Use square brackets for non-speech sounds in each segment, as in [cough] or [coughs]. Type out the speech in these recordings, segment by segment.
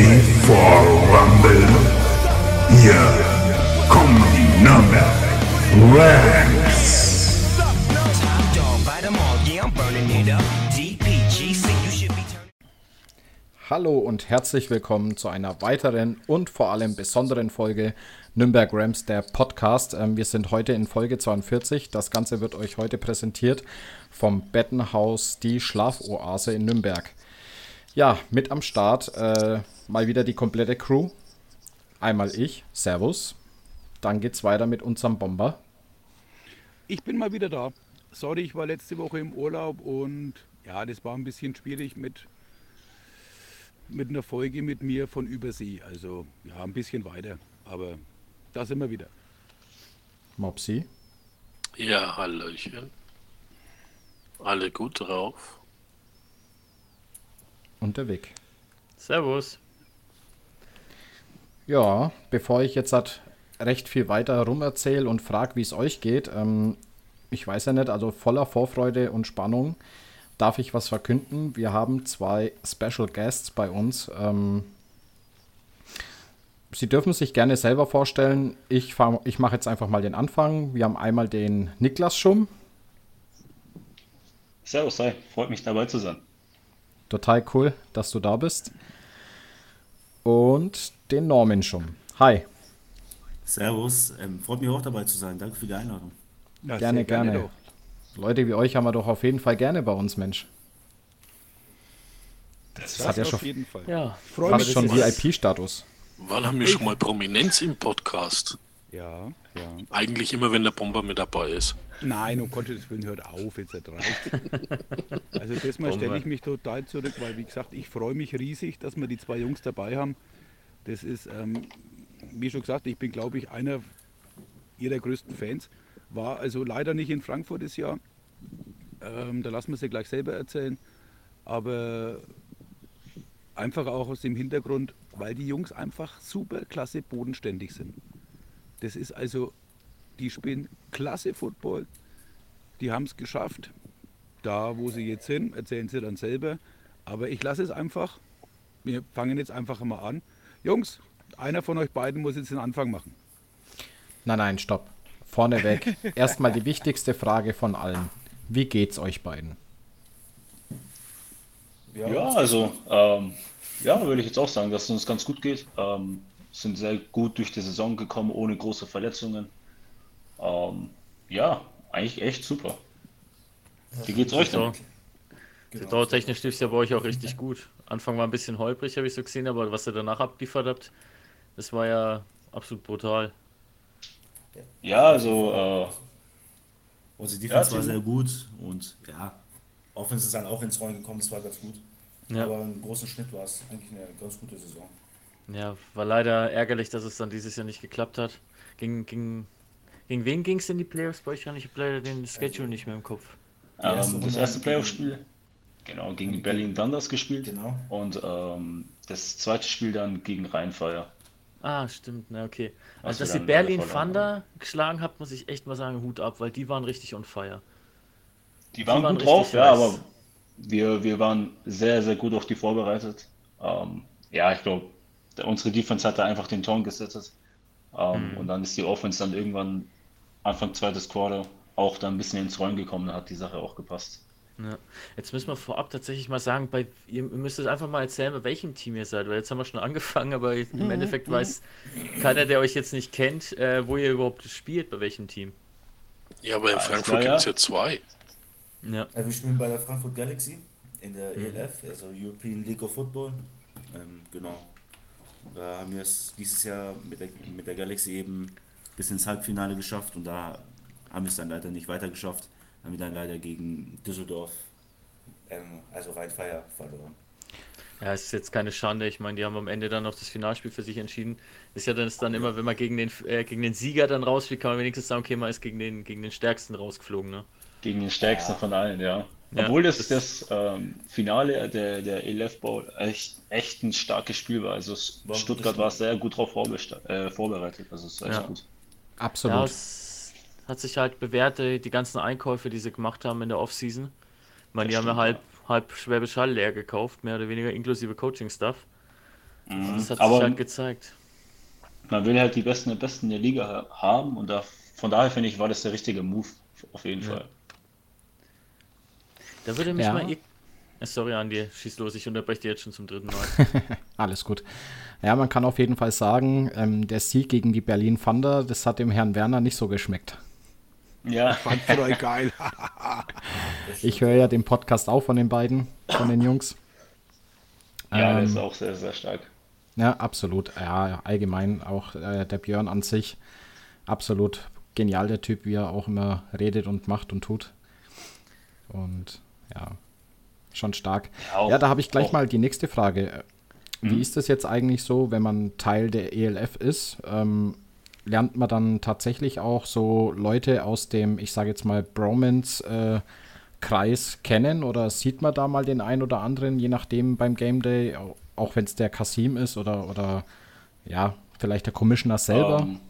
ready for Rumble? Hier kommen die be turning. Hallo und herzlich willkommen zu einer weiteren und vor allem besonderen Folge Nürnberg Rams, der Podcast. Ähm, wir sind heute in Folge 42. Das Ganze wird euch heute präsentiert vom Bettenhaus, die Schlafoase in Nürnberg. Ja, mit am Start äh, mal wieder die komplette Crew. Einmal ich, Servus. Dann geht's weiter mit unserem Bomber. Ich bin mal wieder da. Sorry, ich war letzte Woche im Urlaub und ja, das war ein bisschen schwierig mit, mit einer Folge mit mir von Übersee. Also ja, ein bisschen weiter. Aber da sind wir wieder. Mopsi. Ja, Hallöchen. Alle gut drauf. Und der Vic. Servus. Ja, bevor ich jetzt halt recht viel weiter rum erzähle und frage, wie es euch geht, ähm, ich weiß ja nicht, also voller Vorfreude und Spannung darf ich was verkünden. Wir haben zwei Special Guests bei uns. Ähm, Sie dürfen sich gerne selber vorstellen. Ich, fahr- ich mache jetzt einfach mal den Anfang. Wir haben einmal den Niklas Schumm. Servus, hi, freut mich dabei zu sein. Total cool, dass du da bist. Und den Norman Schumm. Hi. Servus, ähm, freut mich auch dabei zu sein. Danke für die Einladung. Na, Gerne, gerne. doch. Leute wie euch haben wir doch auf jeden Fall gerne bei uns, Mensch. Das, hat ja auf schon jeden Fall. Ja, Freue fast mich. schon VIP-Status. Wann haben wir schon mal Prominenz im Podcast? Ja, ja. Eigentlich immer, wenn der Bomber mit dabei ist. Nein, um Gottes Willen, hört auf, jetzt reicht. [laughs] Also das Mal stelle ich mich total zurück, weil wie gesagt, ich freue mich riesig, dass wir die zwei Jungs dabei haben. Das ist, ähm, wie schon gesagt, ich bin glaube ich einer ihrer größten Fans. War also leider nicht in Frankfurt das Jahr. Ähm, da lassen wir sie gleich selber erzählen. Aber einfach auch aus dem Hintergrund, weil die Jungs einfach super klasse bodenständig sind. Das ist also, die spielen klasse Football. Die haben es geschafft. Da, wo sie jetzt sind, erzählen sie dann selber. Aber ich lasse es einfach. Wir fangen jetzt einfach mal an. Jungs, einer von euch beiden muss jetzt den Anfang machen. Nein, nein, stopp. Vorneweg. [laughs] Erstmal die wichtigste Frage von allen. Wie geht's euch beiden? Ja, also, ähm, ja, würde ich jetzt auch sagen, dass es uns ganz gut geht. Ähm, sind sehr gut durch die Saison gekommen, ohne große Verletzungen. Ähm, ja, eigentlich echt super. Wie geht's euch denn? Saisonstechnisch lief es ja bei euch auch richtig gut. Anfang war ein bisschen holprig, habe ich so gesehen, aber was ihr danach abgeliefert habt, das war ja absolut brutal. Ja, also, äh, Unsere Defense Ja, war sehr gut und ja, Offense ist dann auch ins Rollen gekommen, das war ganz gut. Ja. Aber im großen Schnitt war es eigentlich eine ganz gute Saison. Ja, war leider ärgerlich, dass es dann dieses Jahr nicht geklappt hat. Gegen, gegen, gegen wen ging es in die Playoffs bei euch? Ich habe leider den Schedule nicht mehr im Kopf. erste ähm, das erste gegen- Playoff-Spiel, genau, gegen die Berlin Thunders gespielt. Genau. Und ähm, das zweite Spiel dann gegen Rheinfire. Ah, stimmt, na okay. Also, dass ihr Berlin Thunder geschlagen habt, muss ich echt mal sagen, Hut ab, weil die waren richtig on fire. Die waren, waren gut drauf, ja, aber wir, wir waren sehr, sehr gut auf die vorbereitet. Ähm, ja, ich glaube, unsere Defense hat da einfach den Ton gesetzt. Ähm, Und dann ist die Offense dann irgendwann Anfang zweites Quarter auch dann ein bisschen ins Rollen gekommen, da hat die Sache auch gepasst. Ja. Jetzt müssen wir vorab tatsächlich mal sagen, bei, ihr müsst es einfach mal erzählen, bei welchem Team ihr seid, weil jetzt haben wir schon angefangen, aber im Endeffekt weiß keiner, der euch jetzt nicht kennt, äh, wo ihr überhaupt spielt, bei welchem Team. Ja, aber in Alles Frankfurt gibt es ja. zwei. Ja. Also wir spielen bei der Frankfurt Galaxy in der ELF, also European League of Football. Ähm, genau. Da haben wir es dieses Jahr mit der, mit der Galaxy eben bis ins Halbfinale geschafft und da haben wir es dann leider nicht weiter geschafft. Haben wir dann leider gegen Düsseldorf, ähm, also Rhein-Fire, verloren. Ja, es ist jetzt keine Schande. Ich meine, die haben am Ende dann noch das Finalspiel für sich entschieden. Ist ja dann, ist dann immer, wenn man gegen den, äh, gegen den Sieger dann rausfliegt, kann man wenigstens sagen, okay, man ist gegen den, gegen den Stärksten rausgeflogen, ne? Gegen den stärksten von allen, ja. Ja, Obwohl das, das- das ähm, Finale der, der ELF Bowl echt, echt ein starkes Spiel war. Also Stuttgart war sehr gut darauf äh, vorbereitet. Also es ist echt Ja. gut. Absolut. Ja, es hat sich halt bewährt, äh, die ganzen Einkäufe, die sie gemacht haben in der Offseason. Ich meine, die Das haben ja stimmt, halb, halb Schwäbisch Hall leer gekauft, mehr oder weniger inklusive Coaching-Stuff. Das hat sich Aber halt gezeigt. man will halt die Besten der Besten der Liga ha- haben und da, von daher finde ich, war das der richtige Move auf jeden Fall. Da würde mich Ja. mal. Äh, Sorry, Andi, schieß los, ich unterbreche dir jetzt schon zum dritten Mal. [laughs] Alles gut. Ja, man kann auf jeden Fall sagen, ähm, der Sieg gegen die Berlin Thunder, das hat dem Herrn Werner nicht so geschmeckt. Ja, Fand voll geil. [laughs] Ich höre ja den Podcast auch von den beiden, von den Jungs. ja, der Ähm, ist auch sehr, sehr stark. Ja, absolut. Ja, allgemein auch äh, der Björn an sich. Absolut genial, der Typ, wie er auch immer redet und macht und tut. Und ja, schon stark. Ja, auch- ja, da habe ich gleich auch- mal die nächste Frage. Wie ist das jetzt eigentlich so, wenn man Teil der ELF ist? Ähm, lernt man dann tatsächlich auch so Leute aus dem, ich sage jetzt mal, Bromance-Kreis kennen oder sieht man da mal den einen oder anderen, je nachdem beim Game Day, au- auch wenn es der Kasim ist oder, oder ja, vielleicht der Commissioner selber? Ähm,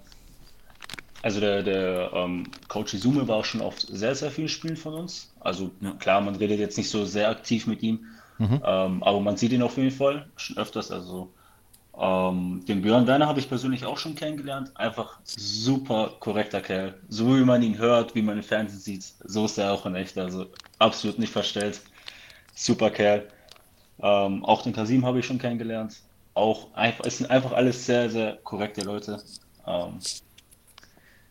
also der, der ähm, Coach Izume war auch schon auf sehr, sehr vielen Spielen von uns. Also Ja. klar, man redet jetzt nicht so sehr aktiv mit ihm, ähm, aber man sieht ihn auf jeden Fall schon öfters. Also ähm, den Björn Werner habe ich persönlich auch schon kennengelernt. Einfach super korrekter Kerl. So wie man ihn hört, wie man im Fernsehen sieht, so ist er auch in echt. Also absolut nicht verstellt. Super Kerl. Ähm, auch den Kasim habe ich schon kennengelernt. Auch einfach, es sind einfach alles sehr, sehr korrekte Leute. Ähm,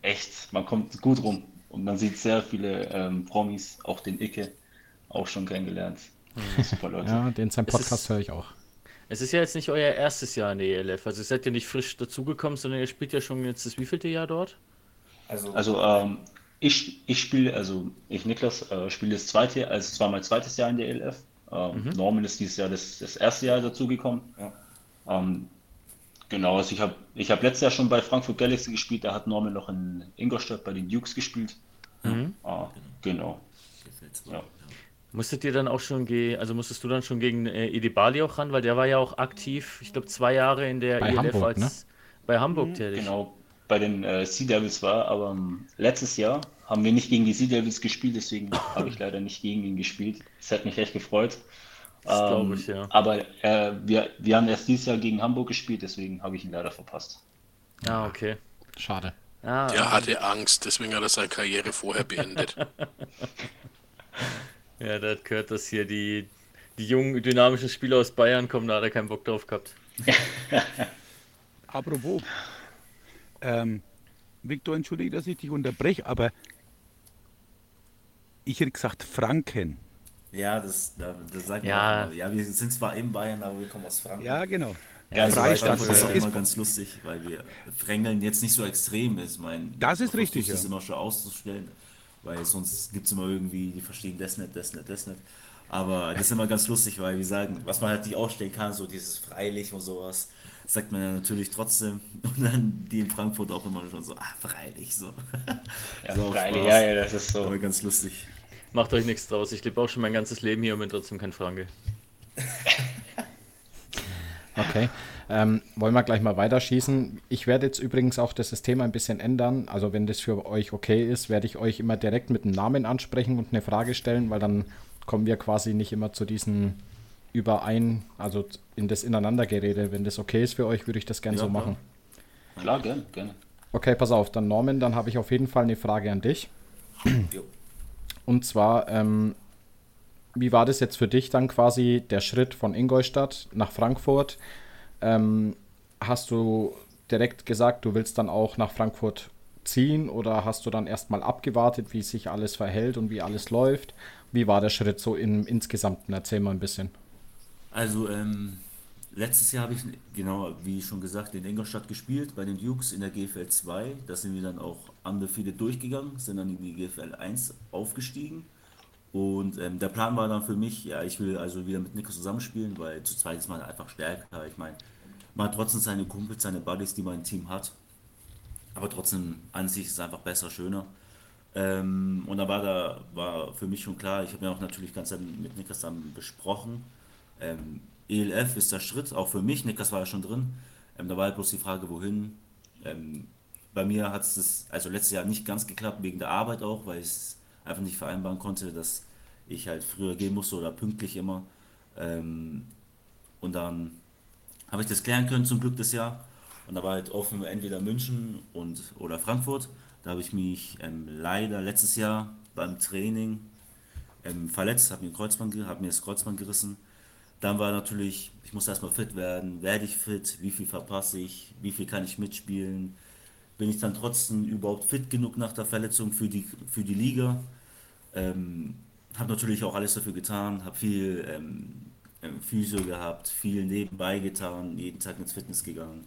echt, man kommt gut rum und man sieht sehr viele ähm, Promis, auch den Icke, auch schon kennengelernt. Super Leute. Ja, den sein Podcast höre ich auch. Es ist ja jetzt nicht euer erstes Jahr in der ELF. Also ihr seid ja nicht frisch dazugekommen, sondern ihr spielt ja schon jetzt das wievielte Jahr dort? Also, Also ähm, ich, ich spiele, also ich Niklas äh, spiele das zweite, also es war mein zweites Jahr in der ELF. Ähm, Norman ist dieses Jahr das, das erste Jahr dazugekommen. ja. Ähm, genau, also ich habe ich hab letztes Jahr schon bei Frankfurt Galaxy gespielt, da hat Norman noch in Ingolstadt bei den Dukes gespielt. Ah, genau. gefällt's Ja. Musstet ihr dann auch schon ge also musstest du dann schon gegen äh, Edi Bali auch ran, weil der war ja auch aktiv, ich glaube zwei Jahre in der Bei ELF Hamburg, als ne? bei Hamburg tätig. Genau, bei den äh, Sea Devils war, aber ähm, letztes Jahr haben wir nicht gegen die Sea Devils gespielt, deswegen [laughs] habe ich leider nicht gegen ihn gespielt. Das hat mich echt gefreut. Das glaube Ähm, ich, ja. Aber äh, wir, wir haben erst dieses Jahr gegen Hamburg gespielt, deswegen habe ich ihn leider verpasst. Ah, okay. Schade. Ah, Der hatte Angst, deswegen hat er seine Karriere vorher beendet. [laughs] ja, da hat gehört, dass hier die, die jungen, dynamischen Spieler aus Bayern kommen, da hat er keinen Bock drauf gehabt. [laughs] Apropos, ähm, Victor, entschuldige, dass ich dich unterbreche, aber ich hätte gesagt Franken. Ja, das, da- das sagt man Ja. auch immer. Ja, wir sind zwar in Bayern, aber wir kommen aus Franken. Ja, genau. Ja, also Freistadt. Ist auch Ist- immer ganz lustig, weil wir Frängeln jetzt nicht so extrem ist. Mein, Das ist richtig, Das ja. immer schon auszustellen, weil sonst gibt es immer irgendwie, die verstehen das nicht, das nicht, das nicht. Aber das ist immer ganz lustig, weil wir sagen, was man halt nicht ausstellen kann, so dieses freilich und sowas, sagt man ja natürlich trotzdem. [laughs] Und dann die in Frankfurt auch immer schon so, ah, freilich, so. [laughs] Ja, So, freilich, ja, ja, das ist Aber so. ganz lustig. Macht euch nichts draus. Ich lebe auch schon mein ganzes Leben hier und bin trotzdem kein Franke. Okay. Ähm, wollen wir gleich mal weiterschießen. Ich werde jetzt übrigens auch das System ein bisschen ändern. Also wenn das für euch okay ist, werde ich euch immer direkt mit einem Namen ansprechen und eine Frage stellen, weil dann kommen wir quasi nicht immer zu diesen überein, also in das Ineinandergerede. Wenn das okay ist für euch, würde ich das gerne Ja, so klar. machen. Klar, gerne, gerne. Okay, pass auf, dann Norman, dann habe ich auf jeden Fall eine Frage an dich. [clears throat] Jo. Und zwar, ähm, wie war das jetzt für dich dann quasi der Schritt von Ingolstadt nach Frankfurt? Ähm, hast du direkt gesagt, du willst dann auch nach Frankfurt ziehen oder hast du dann erstmal abgewartet, wie sich alles verhält und wie alles läuft? Wie war der Schritt so im Insgesamten? Erzähl mal ein bisschen. Also, ähm, letztes Jahr habe ich, genau, wie schon gesagt, in Ingolstadt gespielt, bei den Dukes in der GFL 2. Da sind wir dann auch undefeated durchgegangen, sind dann in die GFL 1 aufgestiegen. Und ähm, der Plan war dann für mich, ja, ich will also wieder mit Nico zusammenspielen, weil zu zweit ist man einfach stärker. Ich meine, man hat trotzdem seine Kumpels, seine Buddies, die man im Team hat. Aber trotzdem an sich ist es einfach besser, schöner. Ähm, und da war da war für mich schon klar, ich habe mir auch natürlich ganz mit Niklas dann besprochen. Ähm, ELF ist der Schritt, auch für mich. Niklas war ja schon drin. Ähm, da war halt bloß die Frage, wohin. Ähm, bei mir hat es also letztes Jahr nicht ganz geklappt, wegen der Arbeit auch, weil es einfach nicht vereinbaren konnte, dass ich halt früher gehen musste oder pünktlich immer. Ähm, und dann habe ich das klären können zum Glück das Jahr. Und da war halt offen entweder München und oder Frankfurt. Da habe ich mich ähm, leider letztes Jahr beim Training ähm, verletzt, habe mir, hab mir das Kreuzband gerissen. Dann war natürlich, ich muss erstmal fit werden. Werde ich fit? Wie viel verpasse ich? Wie viel kann ich mitspielen? Bin ich dann trotzdem überhaupt fit genug nach der Verletzung für die, für die Liga? Ähm, habe natürlich auch alles dafür getan, habe viel ähm, ähm, Physio gehabt, viel nebenbei getan, jeden Tag ins Fitness gegangen.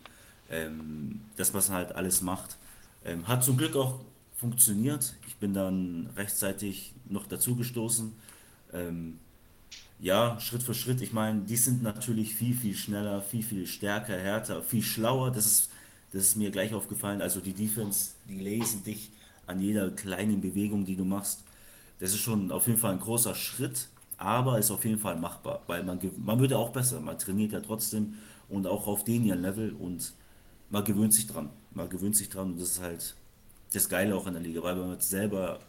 Ähm, das, was man halt alles macht. Ähm, hat zum Glück auch funktioniert. Ich bin dann rechtzeitig noch dazugestoßen. Ähm, ja, Schritt für Schritt. Ich meine, die sind natürlich viel, viel schneller, viel, viel stärker, härter, viel schlauer. Das ist, das ist mir gleich aufgefallen. Also die Defense, die lesen dich an jeder kleinen Bewegung, die du machst. Das ist schon auf jeden Fall ein großer Schritt, aber ist auf jeden Fall machbar, weil man, man wird ja auch besser. Man trainiert ja trotzdem und auch auf den Level und man gewöhnt sich dran. Man gewöhnt sich dran und das ist halt das Geile auch in der Liga, weil man selber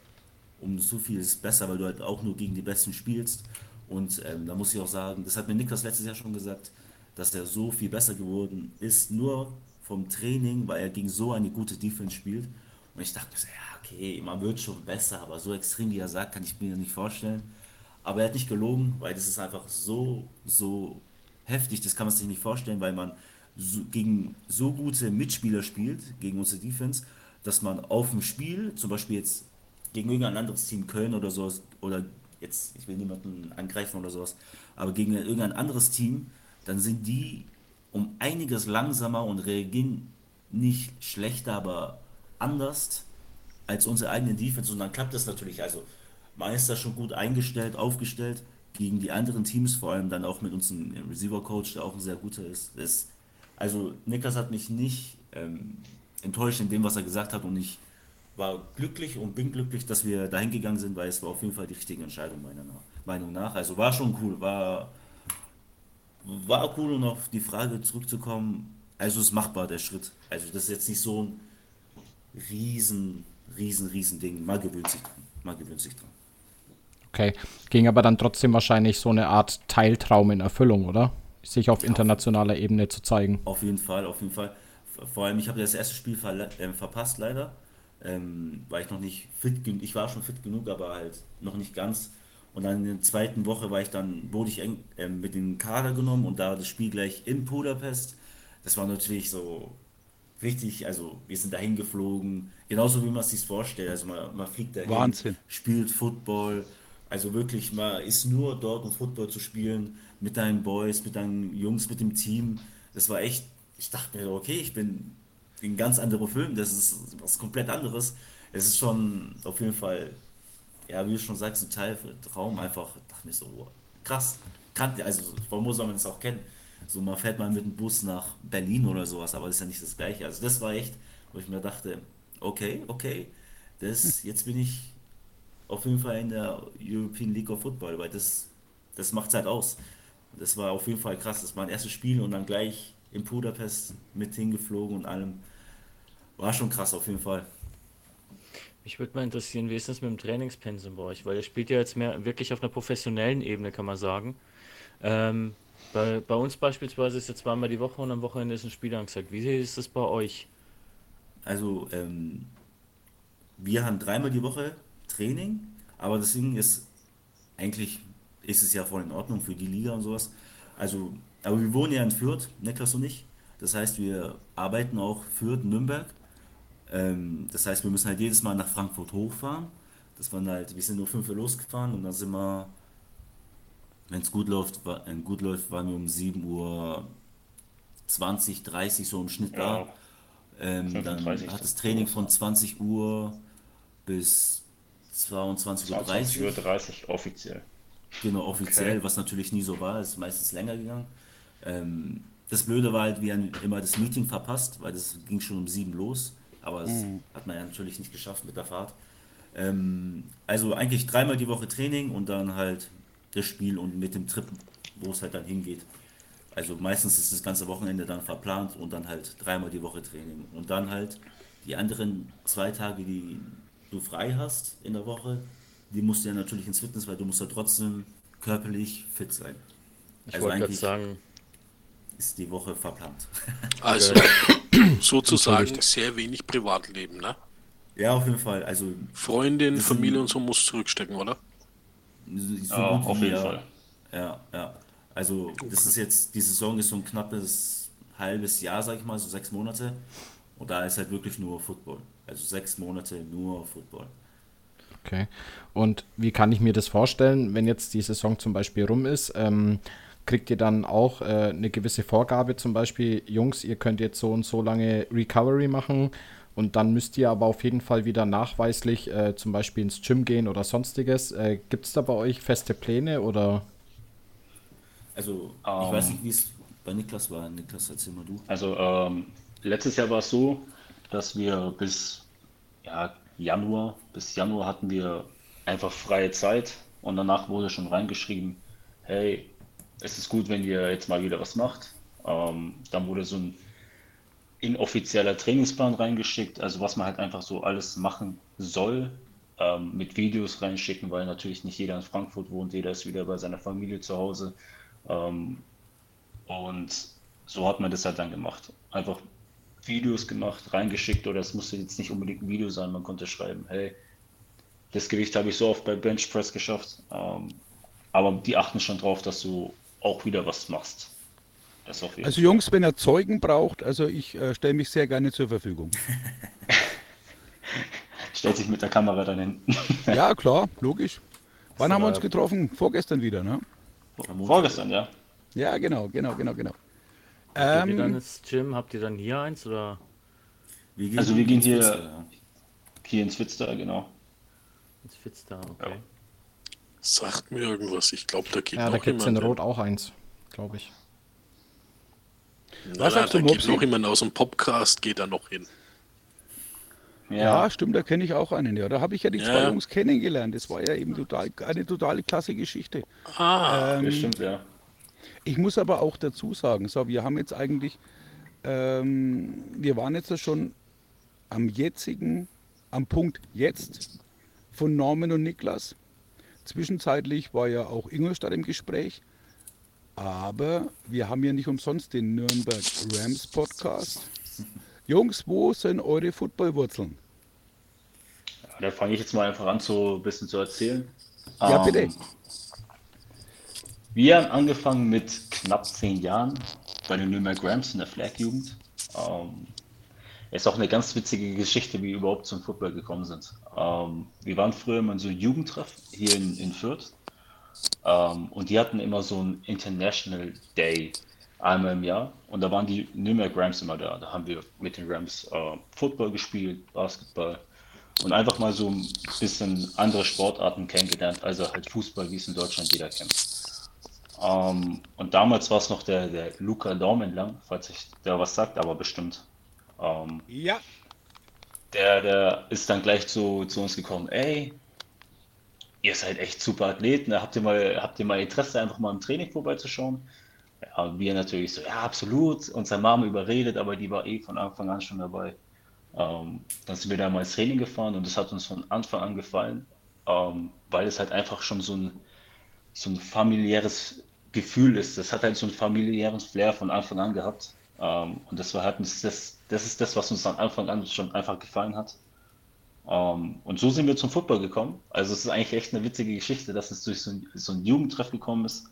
um so viel ist besser, weil du halt auch nur gegen die Besten spielst. Und ähm, da muss ich auch sagen, das hat mir Niklas letztes Jahr schon gesagt, dass er so viel besser geworden ist, nur vom Training, weil er gegen so eine gute Defense spielt. Und ich dachte so, ja, okay, man wird schon besser, aber so extrem, wie er sagt, kann ich mir nicht vorstellen. Aber er hat nicht gelogen, weil das ist einfach so, so heftig, das kann man sich nicht vorstellen, weil man so, gegen so gute Mitspieler spielt, gegen unsere Defense, dass man auf dem Spiel, zum Beispiel jetzt gegen irgendein anderes Team Köln oder sowas, oder jetzt, ich will niemanden angreifen oder sowas, aber gegen irgendein anderes Team, dann sind die um einiges langsamer und reagieren nicht schlechter, aber anders als unsere eigene Defense und dann klappt das natürlich. Also man ist da schon gut eingestellt, aufgestellt gegen die anderen Teams, vor allem dann auch mit unserem Receiver-Coach, der auch ein sehr guter ist. Das, also Niklas hat mich nicht ähm, enttäuscht in dem, was er gesagt hat und ich war glücklich und bin glücklich, dass wir dahin gegangen sind, weil es war auf jeden Fall die richtige Entscheidung meiner Meinung nach. Also war schon cool, war, war cool, um auf die Frage zurückzukommen. Also ist machbar der Schritt. Also das ist jetzt nicht so ein riesen, riesen, riesen Ding. Man gewöhnt sich dran. Man gewöhnt sich dran. Okay, ging aber dann trotzdem wahrscheinlich so eine Art Teiltraum in Erfüllung, oder? Sich auf internationaler Ebene zu zeigen. Auf jeden Fall, auf jeden Fall. Vor allem, ich habe das erste Spiel ver äh, verpasst, leider. Ähm, war ich noch nicht fit genug. Ich war schon fit genug, aber halt noch nicht ganz. Und dann in der zweiten Woche war ich dann, wurde ich eng, äh, mit dem Kader genommen und da das Spiel gleich in Budapest. Das war natürlich so richtig, also wir sind dahin geflogen, genauso wie man es sich vorstellt. Also man, man fliegt dahin, Wahnsinn. spielt Football. Also wirklich, man ist nur dort, um Football zu spielen, mit deinen Boys, mit deinen Jungs, mit dem Team. Das war echt, ich dachte mir, okay, ich bin ein ganz anderer Film, das ist was komplett anderes. Es ist schon auf jeden Fall, ja, wie du schon sagst, ein Teil Traum einfach, dachte mir so, krass, kannte, also warum muss man es auch kennen? So, man fährt mal mit dem Bus nach Berlin oder sowas, aber das ist ja nicht das Gleiche. Also das war echt, wo ich mir dachte, okay, okay, das, jetzt bin ich auf jeden Fall in der European League of Football, weil das, das macht halt aus. Das war auf jeden Fall krass. Das war mein erstes Spiel und dann gleich in Budapest mit hingeflogen und allem. War schon krass auf jeden Fall. Mich würde mal interessieren, wie ist das mit dem Trainingspensum bei euch? Weil ihr spielt ja jetzt mehr wirklich auf einer professionellen Ebene, kann man sagen. Ähm, bei, bei uns beispielsweise ist es zweimal die Woche und am Wochenende ist ein Spiel angesagt. Wie ist das bei euch? Also, ähm, wir haben dreimal die Woche Training, aber Ding ist, eigentlich ist es ja voll in Ordnung für die Liga und sowas. Also, aber wir wohnen ja in Fürth, Niklas und ich. Das heißt, wir arbeiten auch Fürth, Nürnberg. Ähm, das heißt, wir müssen halt jedes Mal nach Frankfurt hochfahren. Das waren halt, wir sind nur 5 Uhr losgefahren und dann sind wir, wenn es gut läuft, war, äh, gut läuft, waren wir um 7 Uhr 20, 30 so im Schnitt da. Ja, Ähm, dann 35 hat das Training von 20 Uhr bis 22.30 Uhr. 20.30 Uhr 30 offiziell. Genau, offiziell, was natürlich nie so war, ist meistens länger gegangen. Ähm, das Blöde war halt, wir haben immer das Meeting verpasst, weil das ging schon um sieben los, aber das hat man ja natürlich nicht geschafft mit der Fahrt. Ähm, also eigentlich dreimal die Woche Training und dann halt das Spiel und mit dem Trip, wo es halt dann hingeht. Also meistens ist das ganze Wochenende dann verplant und dann halt dreimal die Woche Training. Und dann halt die anderen zwei Tage, die du frei hast in der Woche, die musst du ja natürlich ins Fitness, weil du musst ja trotzdem körperlich fit sein. Ich Also wollte gerade eigentlich- sagen, ist die Woche verplant. [laughs] Also [laughs] [clears throat] sozusagen sehr wenig Privatleben, ne? ja, auf jeden Fall. Also Freundin, Familie sind- und so muss zurückstecken, oder? so Ja, auf jeden ja. Fall. Ja, ja. Also das ist jetzt, die Saison ist so ein knappes halbes Jahr, sag ich mal, so sechs Monate. Und da ist halt wirklich nur Football. Also sechs Monate nur Football. Okay. Und wie kann ich mir das vorstellen, wenn jetzt die Saison zum Beispiel rum ist? Ähm, kriegt ihr dann auch äh, eine gewisse Vorgabe, zum Beispiel, Jungs, ihr könnt jetzt so und so lange Recovery machen und dann müsst ihr aber auf jeden Fall wieder nachweislich äh, zum Beispiel ins Gym gehen oder sonstiges. Äh, Gibt es da bei euch feste Pläne oder? Also ich Ähm. weiß nicht, wie es bei Niklas war. Niklas, erzähl mal du. Also ähm, letztes Jahr war es so, dass wir bis ja, Januar, bis Januar hatten wir einfach freie Zeit und danach wurde schon reingeschrieben, hey, es ist gut, wenn ihr jetzt mal wieder was macht. Ähm, dann wurde so ein inoffizieller Trainingsplan reingeschickt, also was man halt einfach so alles machen soll, ähm, mit Videos reinschicken, weil natürlich nicht jeder in Frankfurt wohnt, jeder ist wieder bei seiner Familie zu Hause. Ähm, und so hat man das halt dann gemacht. Einfach Videos gemacht, reingeschickt oder es musste jetzt nicht unbedingt ein Video sein, man konnte schreiben, hey, das Gewicht habe ich so oft bei Bench Press geschafft. Ähm, aber die achten schon drauf, dass du auch wieder was machst. Das auf jeden Also Jungs, wenn ihr Zeugen braucht, also ich äh, stelle mich sehr gerne zur Verfügung. [laughs] Stellt sich mit der Kamera dann hin. [laughs] Ja, klar, logisch. Wann haben wir uns getroffen? Vorgestern wieder, ne? Vorgestern, ja. Ja, genau, genau, genau, genau. Habt ihr dann Ähm, ins Gym? Habt ihr dann hier eins oder? Wir gehen Also wir gehen ins hier- Futsal, ja. Hier in Zwitzda, genau. Ins Fitz da, okay. Sagt mir irgendwas. Ich glaube, da geht Ja, da noch gibt es in jemand. Rot auch eins, glaube ich. Na, Was na, sagst da geht noch jemand aus dem Podcast, geht da noch hin. ja, stimmt, da kenne ich auch einen. Ja, da habe ich ja die zwei Ja. Jungs kennengelernt. Das war ja eben total, eine total klasse Geschichte. Ah, Ähm, das stimmt, ja. Ich muss aber auch dazu sagen, so, wir haben jetzt eigentlich, ähm, wir waren jetzt ja schon am jetzigen, am Punkt jetzt von Norman und Niklas. Zwischenzeitlich war ja auch Ingolstadt im Gespräch. Aber wir haben ja nicht umsonst den Nürnberg Rams Podcast. Jungs, wo sind eure Footballwurzeln? Da fange ich jetzt mal einfach an, so ein bisschen zu erzählen. Ja, Ähm, bitte. Wir haben angefangen mit knapp zehn Jahren bei den Nürnberg Rams in der Flag-Jugend. Ähm, ist auch eine ganz witzige Geschichte, wie wir überhaupt zum Football gekommen sind. Ähm, wir waren früher immer in so einem Jugendtreff hier in, in Fürth. Ähm, und die hatten immer so ein International Day einmal im Jahr. Und da waren die Nürnberg Rams immer da. Da haben wir mit den Rams äh, Football gespielt, Basketball und einfach mal so ein bisschen andere Sportarten kennengelernt, also halt Fußball, wie es in Deutschland jeder kennt. Ähm, und damals war es noch der, der Luca Daumenlang, falls ich der was sagt, aber bestimmt. Ähm, Ja. der, der ist dann gleich zu, zu uns gekommen, ey, ihr seid echt super Athleten, habt ihr mal, habt ihr mal Interesse, einfach mal im Training vorbeizuschauen? Ja, wir natürlich so, ja, absolut. Unsere Mama überredet, aber die war eh von Anfang an schon dabei. Ähm, dann sind wir da mal ins Training gefahren und das hat uns von Anfang an gefallen, ähm, weil es halt einfach schon so ein, so ein familiäres Gefühl ist. Das hat halt so einen familiären Flair von Anfang an gehabt. Ähm, und das war halt das, das, ist das, was uns von Anfang an schon einfach gefallen hat. Ähm, und so sind wir zum Football gekommen. Also es ist eigentlich echt eine witzige Geschichte, dass es durch so ein, so ein Jugendtreff gekommen ist.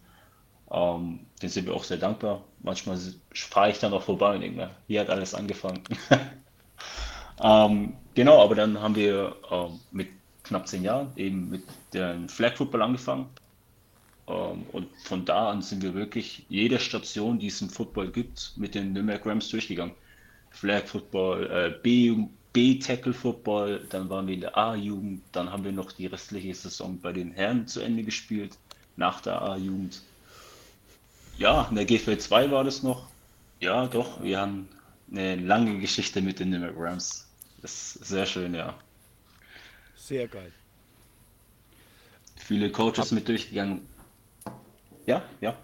Ähm, den sind wir auch sehr dankbar. Manchmal fahre ich dann auch vorbei und denke mir, hier hat alles angefangen. [laughs] ähm, genau, aber dann haben wir ähm, mit knapp zehn Jahren eben mit dem Flag Football angefangen. Ähm, und von da an sind wir wirklich jede Station, die es im Football gibt, mit den Nürnberg Rams durchgegangen. Flag Football, äh, B-Tackle Football, dann waren wir in der A-Jugend, dann haben wir noch die restliche Saison bei den Herren zu Ende gespielt, nach der A-Jugend. Ja, in der GFL 2 war das noch. Ja, doch, wir haben eine lange Geschichte mit den Nürnberg Rams. Das ist sehr schön, ja. Sehr geil. Viele Coaches mit durchgegangen. Ja, ja.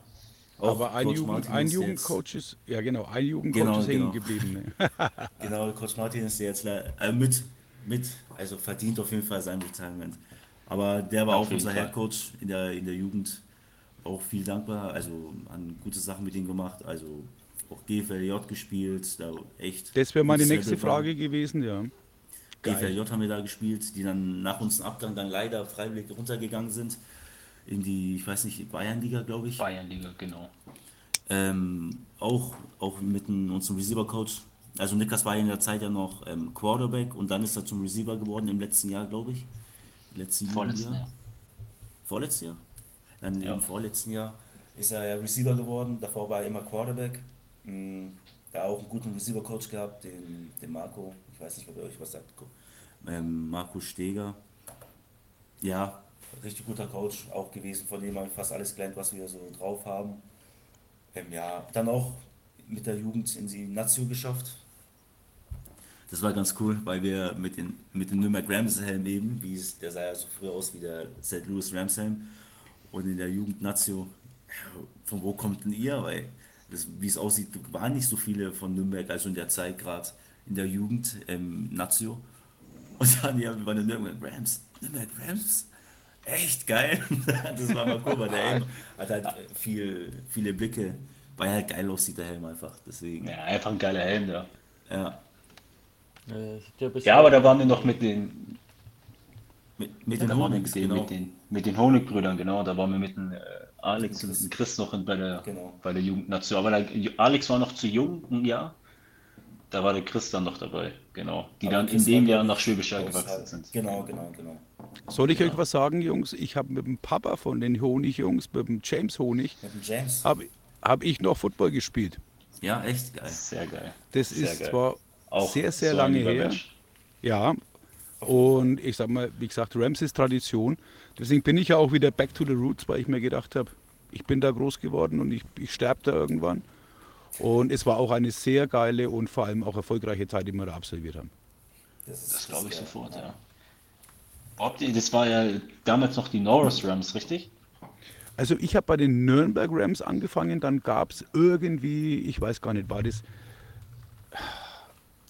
Auch Aber ein, Jugend, ein ist jetzt- Jugendcoach ist, ja genau, ein Jugendcoach Genau, ist hängen genau. geblieben. Ne? [laughs] Genau, Coach Martin ist jetzt äh, mit, mit, also verdient auf jeden Fall sein Retirement. Aber der war Auf auch unser Fall. Head Coach in der, in der Jugend. Auch viel dankbar, also an gute Sachen mit ihm gemacht. Also auch GFLJ gespielt, da echt. Das wäre meine nächste Level war. Frage gewesen, ja. GFLJ haben wir da gespielt, die dann nach unserem Abgang dann leider freiwillig runtergegangen sind. In die, ich weiß nicht, Bayernliga, glaube ich. Bayernliga, genau. Ähm, auch, auch mit einem, unserem Receiver-Coach. Also Niklas war in der Zeit ja noch ähm, Quarterback und dann ist er zum Receiver geworden im letzten Jahr, glaube ich. Letzten Vorletzten Jahr. Jahr. Vorletztes Jahr? Dann Ja. im vorletzten Jahr ist er ja Receiver geworden. Davor war er immer Quarterback. Mm, Da auch einen guten Receiver-Coach gehabt, den, den Marco. Ich weiß nicht, ob er euch was sagt. Ähm, Marco Steger. Ja, richtig guter Coach auch gewesen, von dem habe ich fast alles gelernt, was wir so drauf haben. Ähm, ja, dann auch mit der Jugend in die Nazio geschafft. Das war ganz cool, weil wir mit den, mit dem Nürnberg Rams Helm eben, wie es, der sah ja so früher aus wie der St. Louis Rams Helm. Und in der Jugend Nazio, von wo kommt denn ihr? Weil, das, wie es aussieht, waren nicht so viele von Nürnberg, also in der Zeit gerade in der Jugend ähm, Nazio. Und dann, ja, wir waren in Nürnberg Rams. Nürnberg Rams? Echt geil. [laughs] das war mal cool, weil der Helm hat halt viel, viele Blicke, weil er halt geil aussieht, der Helm einfach. Deswegen, Ja, einfach ein geiler Helm da. ja. Bisher- Ja, aber da waren wir noch mit den, Mit, mit da den waren wir Hornets, mit den, genau. mit den, mit den Honigbrüdern, genau. Da waren wir mit den äh, Alex und dem Chris noch in, bei der, Genau. bei der Jugendnation. Aber der, Alex war noch zu jung, ein Jahr. Da war der Chris dann noch dabei, genau. Die Aber dann in dem Jahr nach Schwäbisch Hall gewachsen sind. Genau, genau, genau. Soll ich euch was sagen, Jungs? Ich habe mit dem Papa von den Honig-Jungs, mit dem James Honig, habe hab ich noch Football gespielt. Ja, echt geil. Sehr geil. Das Sehr ist geil. zwar Auch sehr, sehr so lange her. Mensch. Ja, und ich sag mal, wie gesagt, Rams ist Tradition. Deswegen bin ich ja auch wieder back to the roots, weil ich mir gedacht habe, ich bin da groß geworden und ich, ich sterbe da irgendwann. Und es war auch eine sehr geile und vor allem auch erfolgreiche Zeit, die wir da absolviert haben. ist, Das glaube ich geil. sofort, ja. Die, das war ja damals noch die Norris Rams, richtig? Also ich habe bei den Nürnberg Rams angefangen, dann gab es irgendwie, ich weiß gar nicht, war das,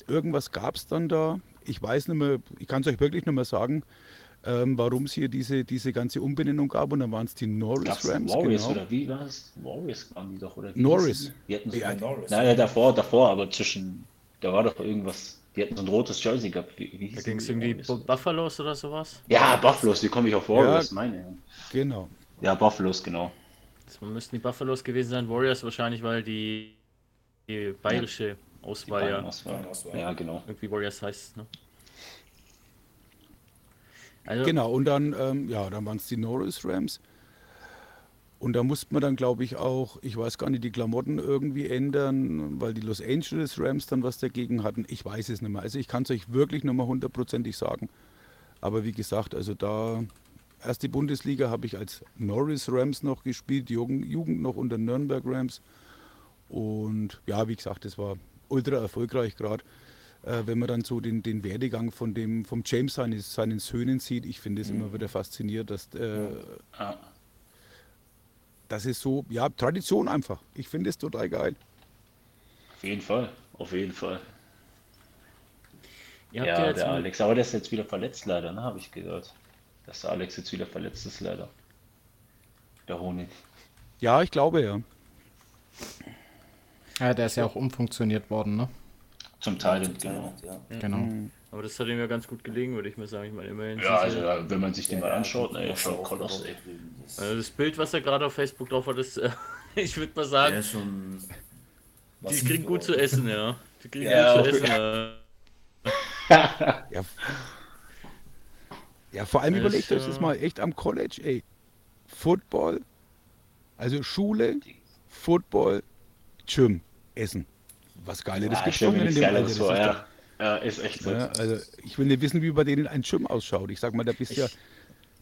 irgendwas gab es dann da. Ich weiß nicht mehr, ich kann es euch wirklich nicht mehr sagen, ähm, warum es hier diese, diese ganze Umbenennung gab und dann waren es die Norris Gab es Rams. Warriors genau. oder wie war es? Warriors waren die doch, oder wie? Norris. Die, die hatten so Ja, Norris. Naja, davor, davor, aber zwischen, da war doch irgendwas, die hatten so ein rotes Jersey gehabt. Wie, wie Da ging es die irgendwie? Bu- Buffalos oder sowas. Ja, Buffaloes, wie komme ich auf Warriors? Ja. Meine. Genau. Ja, Buffaloes, genau. Das müssten die Buffalos gewesen sein. Warriors wahrscheinlich, weil die, die bayerische Auswahl ja Bayern-Auswahl. Bayern-Auswahl. Ja, genau. irgendwie Warriors heißt. Ne? Also, Genau, und dann, ähm, ja, dann waren es die Norris Rams. Und da musste man dann, glaube ich, auch, ich weiß gar nicht, die Klamotten irgendwie ändern, weil die Los Angeles Rams dann was dagegen hatten. Ich weiß es nicht mehr. Also ich kann es euch wirklich nicht mehr hundertprozentig sagen. Aber wie gesagt, also da, erste Bundesliga habe ich als Norris Rams noch gespielt, Jugend, Jugend noch unter Nürnberg Rams. Und ja, wie gesagt, das war ultra erfolgreich gerade. Äh, wenn man dann so den, den Werdegang von dem, vom James seines, seinen Söhnen sieht, ich finde es immer wieder faszinierend, dass äh, Ja. das ist so, ja, Tradition einfach. Ich finde es total geil. Auf jeden Fall, auf jeden Fall. ihr habt Ja, ja jetzt der Alex, aber der ist jetzt wieder verletzt leider, ne, habe ich gehört. Dass der Alex jetzt wieder verletzt ist leider. Der Honig. Ja, ich glaube ja. Ja, der ist ja auch umfunktioniert worden, ne? Zum Teil, genau. Thailand, ja. Genau. aber das hat ihm ja ganz gut gelegen, würde ich mal sagen. Ich meine, immerhin. Ja, also ja, wenn man sich den mal anschaut, ne, Ja, schon koloss, ey. also das Bild, was er gerade auf Facebook drauf hat, ist, äh, [laughs] ich würde mal sagen, ist schon. die kriegen gut zu geworden. essen, ja. Die kriegen Ja, gut zu essen. Ja. [laughs] Ja, ja vor allem Das, überlegt euch das äh, mal echt am College, ey. Football, also Schule, Football, Gym, Essen. Was Geileres Ja, gibt nichts in dem Alter. Vor, ist doch- ja. Ja, ist echt so. Ja, also ich will nicht wissen, wie bei denen ein Gym ausschaut. Ich sag mal, da bist ja,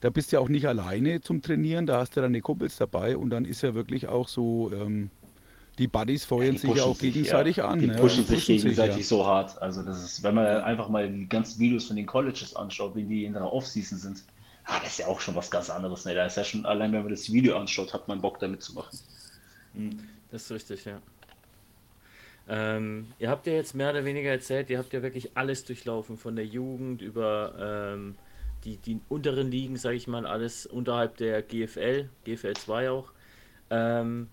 da bist ja auch nicht alleine zum Trainieren, da hast du deine Kumpels dabei und dann ist ja wirklich auch so, ähm, die Buddies feuern Die sich ja pushen auch gegenseitig ja. an. Die ne? pushen Und sich gegenseitig ja. so hart. Also das ist, wenn man einfach mal die ganzen Videos von den Colleges anschaut, wie die in der Offseason sind, ah, das ist ja auch schon was ganz anderes. Ne? Da ist ja schon, allein wenn man das Video anschaut, hat man Bock damit zu machen. Das ist richtig, ja. Ähm, ihr habt ja jetzt mehr oder weniger erzählt, ihr habt ja wirklich alles durchlaufen, von der Jugend über ähm, die, die unteren Ligen, sage ich mal, alles unterhalb der GFL, GFL 2 auch. Ähm,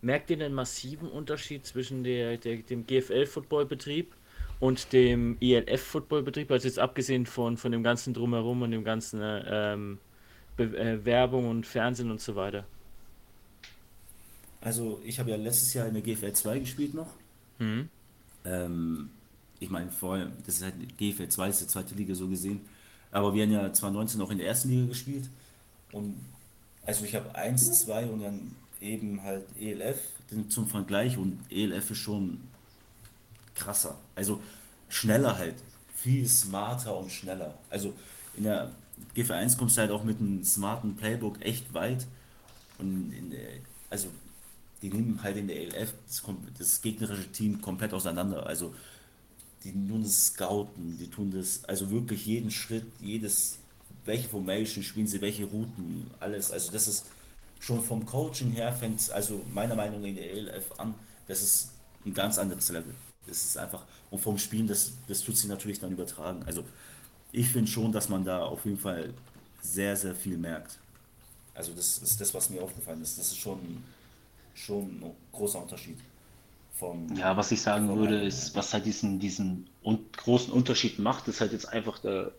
merkt ihr den massiven Unterschied zwischen der, der, dem GFL-Footballbetrieb und dem ELF-Footballbetrieb? Also jetzt abgesehen von, von dem ganzen Drumherum und dem ganzen ähm, Be äh, Werbung und Fernsehen und so weiter. Also ich habe ja letztes Jahr in der GFL 2 gespielt noch. Mhm. Ähm, ich meine, vor allem, das ist halt GFL 2, ist die zweite Liga so gesehen. Aber wir haben ja 2019 auch in der ersten Liga gespielt. Und also ich habe 1, 2 und dann eben halt ELF zum Vergleich. Und ELF ist schon krasser. Also schneller halt. Viel smarter und schneller. Also in der GFL 1 kommst du halt auch mit einem smarten Playbook echt weit. Und in der, also die nehmen halt in der ELF das, das gegnerische Team komplett auseinander. Also die tun das Scouten, die tun das, also wirklich jeden Schritt, jedes, welche Formation spielen sie, welche Routen, alles. Also das ist schon vom Coaching her fängt es, also meiner Meinung nach in der ELF an, das ist ein ganz anderes Level. Das ist einfach, und vom Spielen, das, das tut sich natürlich dann übertragen. Also ich finde schon, dass man da auf jeden Fall sehr, sehr viel merkt. Also das ist das, was mir aufgefallen ist. Das ist schon, schon ein großer Unterschied. Vom, Ja, was ich sagen würde, ist, was halt diesen, diesen un großen Unterschied macht, ist halt jetzt einfach, der,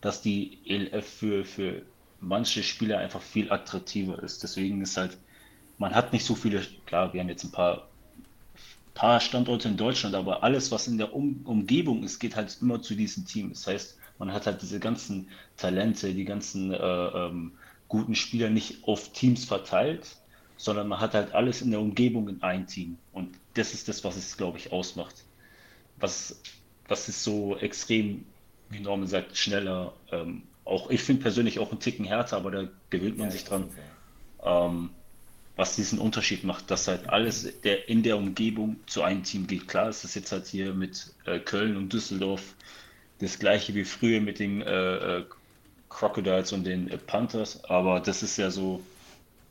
dass die ELF für, für manche Spieler einfach viel attraktiver ist. Deswegen ist halt, man hat nicht so viele, klar, wir haben jetzt ein paar, paar Standorte in Deutschland, aber alles, was in der um Umgebung ist, geht halt immer zu diesem Team. Das heißt, man hat halt diese ganzen Talente, die ganzen äh, ähm, guten Spieler nicht auf Teams verteilt, sondern man hat halt alles in der Umgebung in ein Team. Und das ist das, was es, glaube ich, ausmacht. Was, was ist so extrem, wie Norman sagt, schneller. Ähm, auch ich finde persönlich auch einen Ticken härter, aber da gewöhnt man Ja, sich dran. Ähm, was diesen Unterschied macht, dass halt alles der in der Umgebung zu einem Team geht. Klar, ist jetzt halt hier mit äh, Köln und Düsseldorf das gleiche wie früher mit den äh, äh, Crocodiles und den äh, Panthers, aber das ist ja so,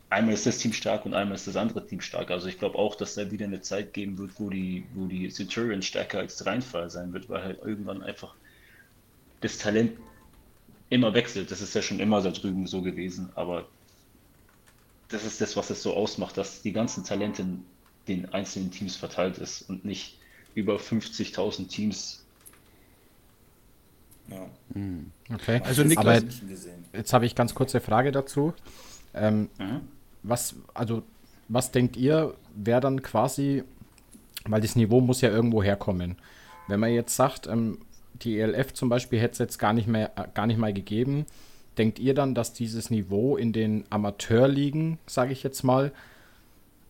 einmal ist das Team stark und einmal ist das andere Team stark. Also ich glaube auch, dass da wieder eine Zeit geben wird, wo die, wo die Centurion stärker als der Rheinfall sein wird, weil halt irgendwann einfach das Talent immer wechselt. Das ist ja schon immer da drüben so gewesen, aber das ist das, was es so ausmacht, dass die ganzen Talente in den einzelnen Teams verteilt ist und nicht über 50.000 Teams. Ja. Okay. Also aber Niklas- gesehen. jetzt habe ich ganz kurze Frage dazu. Ähm, Mhm. Was, also, was denkt ihr, wer dann quasi, weil das Niveau muss ja irgendwo herkommen. Wenn man jetzt sagt, ähm, die ELF zum Beispiel hätte es jetzt gar nicht mehr, äh, gar nicht mal gegeben, denkt ihr dann, dass dieses Niveau in den Amateurligen, sage ich jetzt mal,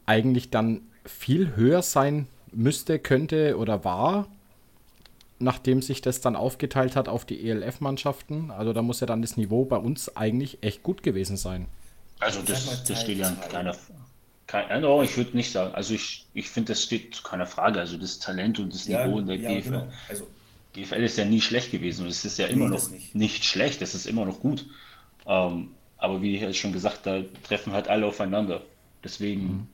eigentlich dann viel höher sein müsste, könnte oder war, nachdem sich das dann aufgeteilt hat auf die ELF-Mannschaften? Also da muss ja dann das Niveau bei uns eigentlich echt gut gewesen sein. Also das, mal, das steht ja in keiner kein, ich würde nicht sagen. Also ich, ich finde, das steht zu keiner Frage. Also das Talent und das Ja, Niveau in der ja, GFL. genau. Also GFL ist ja nie schlecht gewesen und es ist ja immer noch das nicht. nicht. schlecht, es ist immer noch gut. Ähm, aber wie halt schon gesagt, da treffen halt alle aufeinander. Deswegen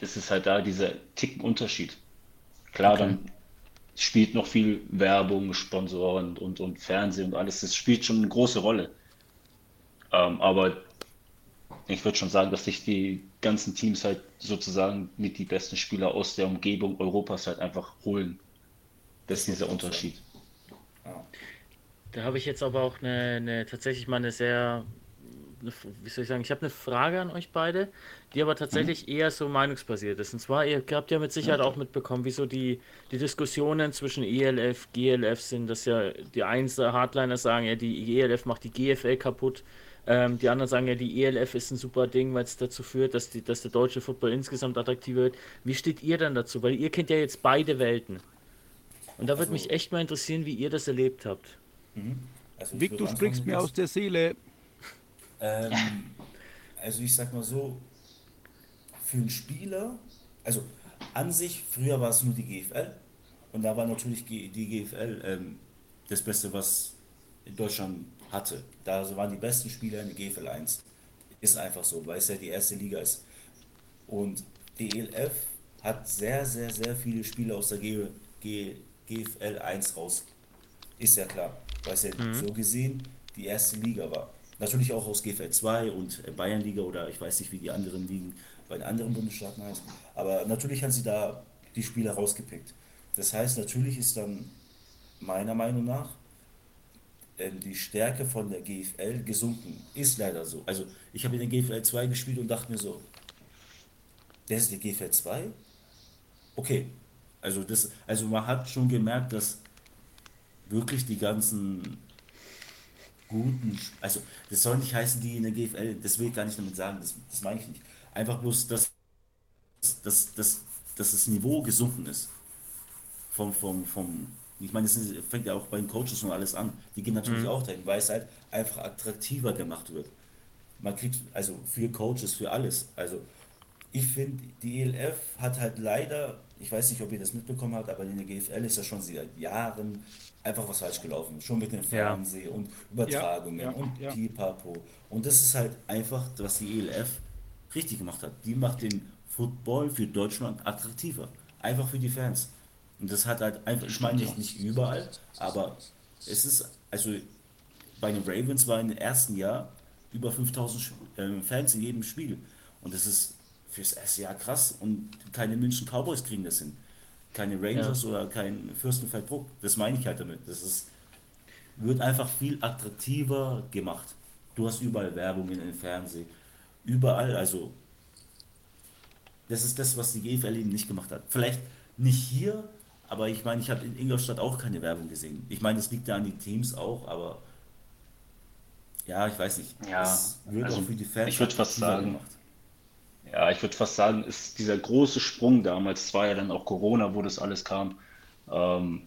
ist es halt da dieser Ticken Unterschied. Klar, dann spielt noch viel Werbung, Sponsoren und, und Fernsehen und alles. Das spielt schon eine große Rolle. Ähm, aber ich würde schon sagen, dass sich die ganzen Teams halt sozusagen mit die besten Spieler aus der Umgebung Europas halt einfach holen. Das ist dieser Unterschied. Da habe ich jetzt aber auch eine, eine tatsächlich mal eine sehr, eine, wie soll ich sagen, ich habe eine Frage an euch beide, die aber tatsächlich eher so meinungsbasiert ist. Und zwar, ihr habt ja mit Sicherheit auch mitbekommen, wieso die, die Diskussionen zwischen ELF, GLF sind, dass ja die einen Hardliner sagen, ja, die ELF macht die GFL kaputt. Ähm, die anderen sagen ja, die ELF ist ein super Ding, weil es dazu führt, dass, die, dass der deutsche Football insgesamt attraktiver wird. Wie steht ihr dann dazu? Weil ihr kennt ja jetzt beide Welten. Und da würde Also- mich echt mal interessieren, wie ihr das erlebt habt. Also ich Vic, würde du sprichst mir aus der Seele. Ähm, also ich sag mal so, für einen Spieler, also an sich, früher war es nur die GFL und da war natürlich die GFL ähm, das Beste, was in Deutschland hatte. Da waren die besten Spieler in der GFL 1. Ist einfach so, weil es ja die erste Liga ist. Und die ELF hat sehr, sehr, sehr viele Spieler aus der G G GFL 1 raus. Ist ja klar, weil es ja so gesehen die erste Liga war. Natürlich auch aus GFL 2 und Bayernliga oder ich weiß nicht, wie die anderen Ligen bei den anderen Bundesstaaten heißt. Aber natürlich haben sie da die Spieler rausgepickt. Das heißt, natürlich ist dann meiner Meinung nach die Stärke von der GFL gesunken. Ist leider so. Also ich habe in der GFL 2 gespielt und dachte mir so, das ist die GFL 2? Okay. Also, das, also man hat schon gemerkt, dass wirklich die ganzen guten, also das soll nicht heißen, die in der GFL, das will ich gar nicht damit sagen, das, das meine ich nicht. Einfach bloß, dass, dass, dass, dass das Niveau gesunken ist. Vom, vom, vom, ich meine, das fängt ja auch bei den Coaches und alles an. Die gehen natürlich mhm. auch dahin, weil es halt einfach attraktiver gemacht wird. Man kriegt, also für Coaches, für alles. Also ich finde, die ELF hat halt leider, ich weiß nicht, ob ihr das mitbekommen habt, aber in der GFL ist ja schon seit Jahren einfach was falsch gelaufen. Schon mit dem Fernsehen ja. und Übertragungen ja, ja, und ja. Pipapo. Und das ist halt einfach, was die ELF richtig gemacht hat. Die macht den Football für Deutschland attraktiver. Einfach für die Fans. Und das hat halt einfach, ich meine nicht, nicht überall, aber es ist, also bei den Ravens war im ersten Jahr über 5000 ähm, Fans in jedem Spiel. Und das ist fürs erste Jahr krass. Und keine München Cowboys kriegen das hin. Keine Rangers ja. oder kein Fürstenfeldbruck. Das meine ich halt damit. Das ist, wird einfach viel attraktiver gemacht. Du hast überall Werbung in den Fernsehen. Überall, also das ist das, was die GFL eben nicht gemacht hat. Vielleicht nicht hier, aber ich meine, ich habe in Ingolstadt auch keine Werbung gesehen. Ich meine, das liegt ja an den Teams auch, aber ja, ich weiß nicht. Ja, das wird also auch für die Fans ich würde fast sagen, gemacht. ja, ich würde fast sagen, ist dieser große Sprung damals, es war ja dann auch Corona, wo das alles kam. Ähm,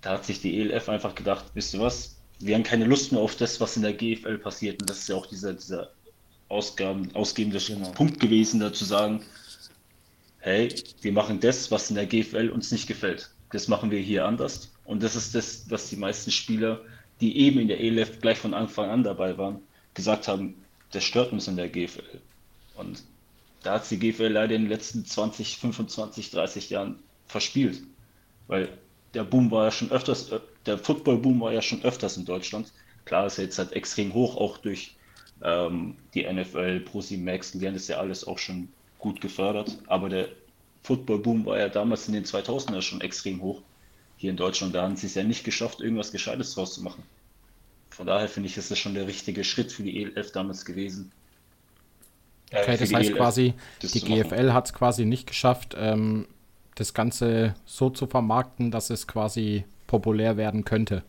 da hat sich die ELF einfach gedacht, wisst ihr was, wir haben keine Lust mehr auf das, was in der GFL passiert. Und das ist ja auch dieser, dieser Ausgaben, ausgehende genau. Punkt gewesen, da zu sagen, hey, wir machen das, was in der GFL uns nicht gefällt. Das machen wir hier anders. Und das ist das, was die meisten Spieler, die eben in der ELF gleich von Anfang an dabei waren, gesagt haben, das stört uns in der GFL. Und da hat die GFL leider in den letzten 20, 25, 30 Jahren verspielt. Weil der Boom war ja schon öfters, der Football-Boom war ja schon öfters in Deutschland. Klar ist er jetzt halt extrem hoch, auch durch ähm, die NFL, ProSimax, die haben das ja alles auch schon gut gefördert. Aber der Football-Boom war ja damals in den 2000er schon extrem hoch. Hier in Deutschland, da haben sie es ja nicht geschafft, irgendwas Gescheites draus zu machen. Von daher finde ich, ist das schon der richtige Schritt für die ELF damals gewesen. Okay, das heißt ELF, quasi, die GFL hat es quasi nicht geschafft, ähm, das Ganze so zu vermarkten, dass es quasi populär werden könnte.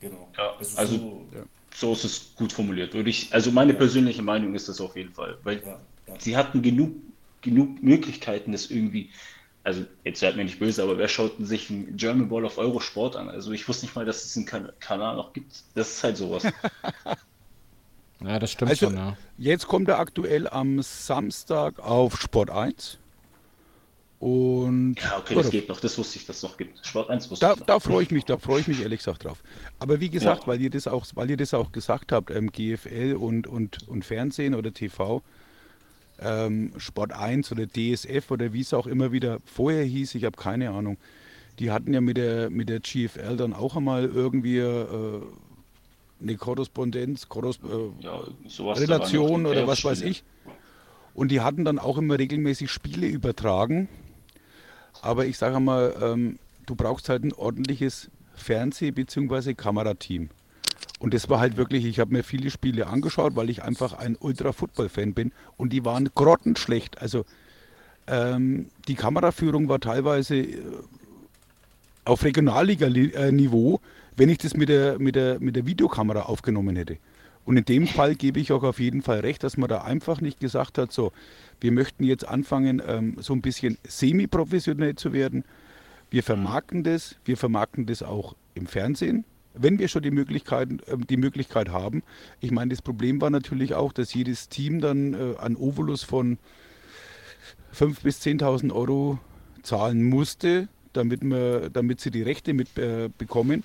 Genau. Ja, also so, ja. so, ist es gut formuliert. Würde ich, also meine ja. persönliche Meinung ist das auf jeden Fall. Weil sie hatten genug genug Möglichkeiten, das irgendwie, also jetzt seid mir nicht böse, aber wer schaut sich einen German Ball of Eurosport an? Also ich wusste nicht mal, dass es einen kan Kanal noch gibt. Das ist halt sowas. [laughs] ja, das stimmt also, schon, ja. Jetzt kommt er aktuell am Samstag auf Sport 1. Und ja, okay, das geht noch, das wusste ich, dass es noch gibt. Sport 1 wusste da, ich noch. Da freue ich mich, da freue ich mich ehrlich gesagt drauf. Aber wie gesagt, ja. weil ihr das auch, weil ihr das auch gesagt habt, ähm, GFL und, und, und Fernsehen oder TV, ähm, Sport 1 oder DSF oder wie es auch immer wieder vorher hieß, ich habe keine Ahnung. Die hatten ja mit der, mit der GFL dann auch einmal irgendwie äh, eine Korrespondenz, Korres äh, ja, Relation oder was weiß ich. Und die hatten dann auch immer regelmäßig Spiele übertragen. Aber ich sage mal, ähm, du brauchst halt ein ordentliches Fernseh- bzw. Kamerateam. Und das war halt wirklich, ich habe mir viele Spiele angeschaut, weil ich einfach ein Ultra-Football-Fan bin und die waren grottenschlecht. Also ähm, die Kameraführung war teilweise äh, auf Regionalliga-Niveau, wenn ich das mit der, mit, der, mit der Videokamera aufgenommen hätte. Und in dem Fall gebe ich auch auf jeden Fall recht, dass man da einfach nicht gesagt hat, so, wir möchten jetzt anfangen, ähm, so ein bisschen semi-professionell zu werden. Wir vermarkten das, wir vermarkten das auch im Fernsehen, wenn wir schon die Möglichkeit, äh, die Möglichkeit haben. Ich meine, das Problem war natürlich auch, dass jedes Team dann äh, einen Ovolus von 5.000 bis 10.000 Euro zahlen musste, damit, wir, damit sie die Rechte mit äh, bekommen.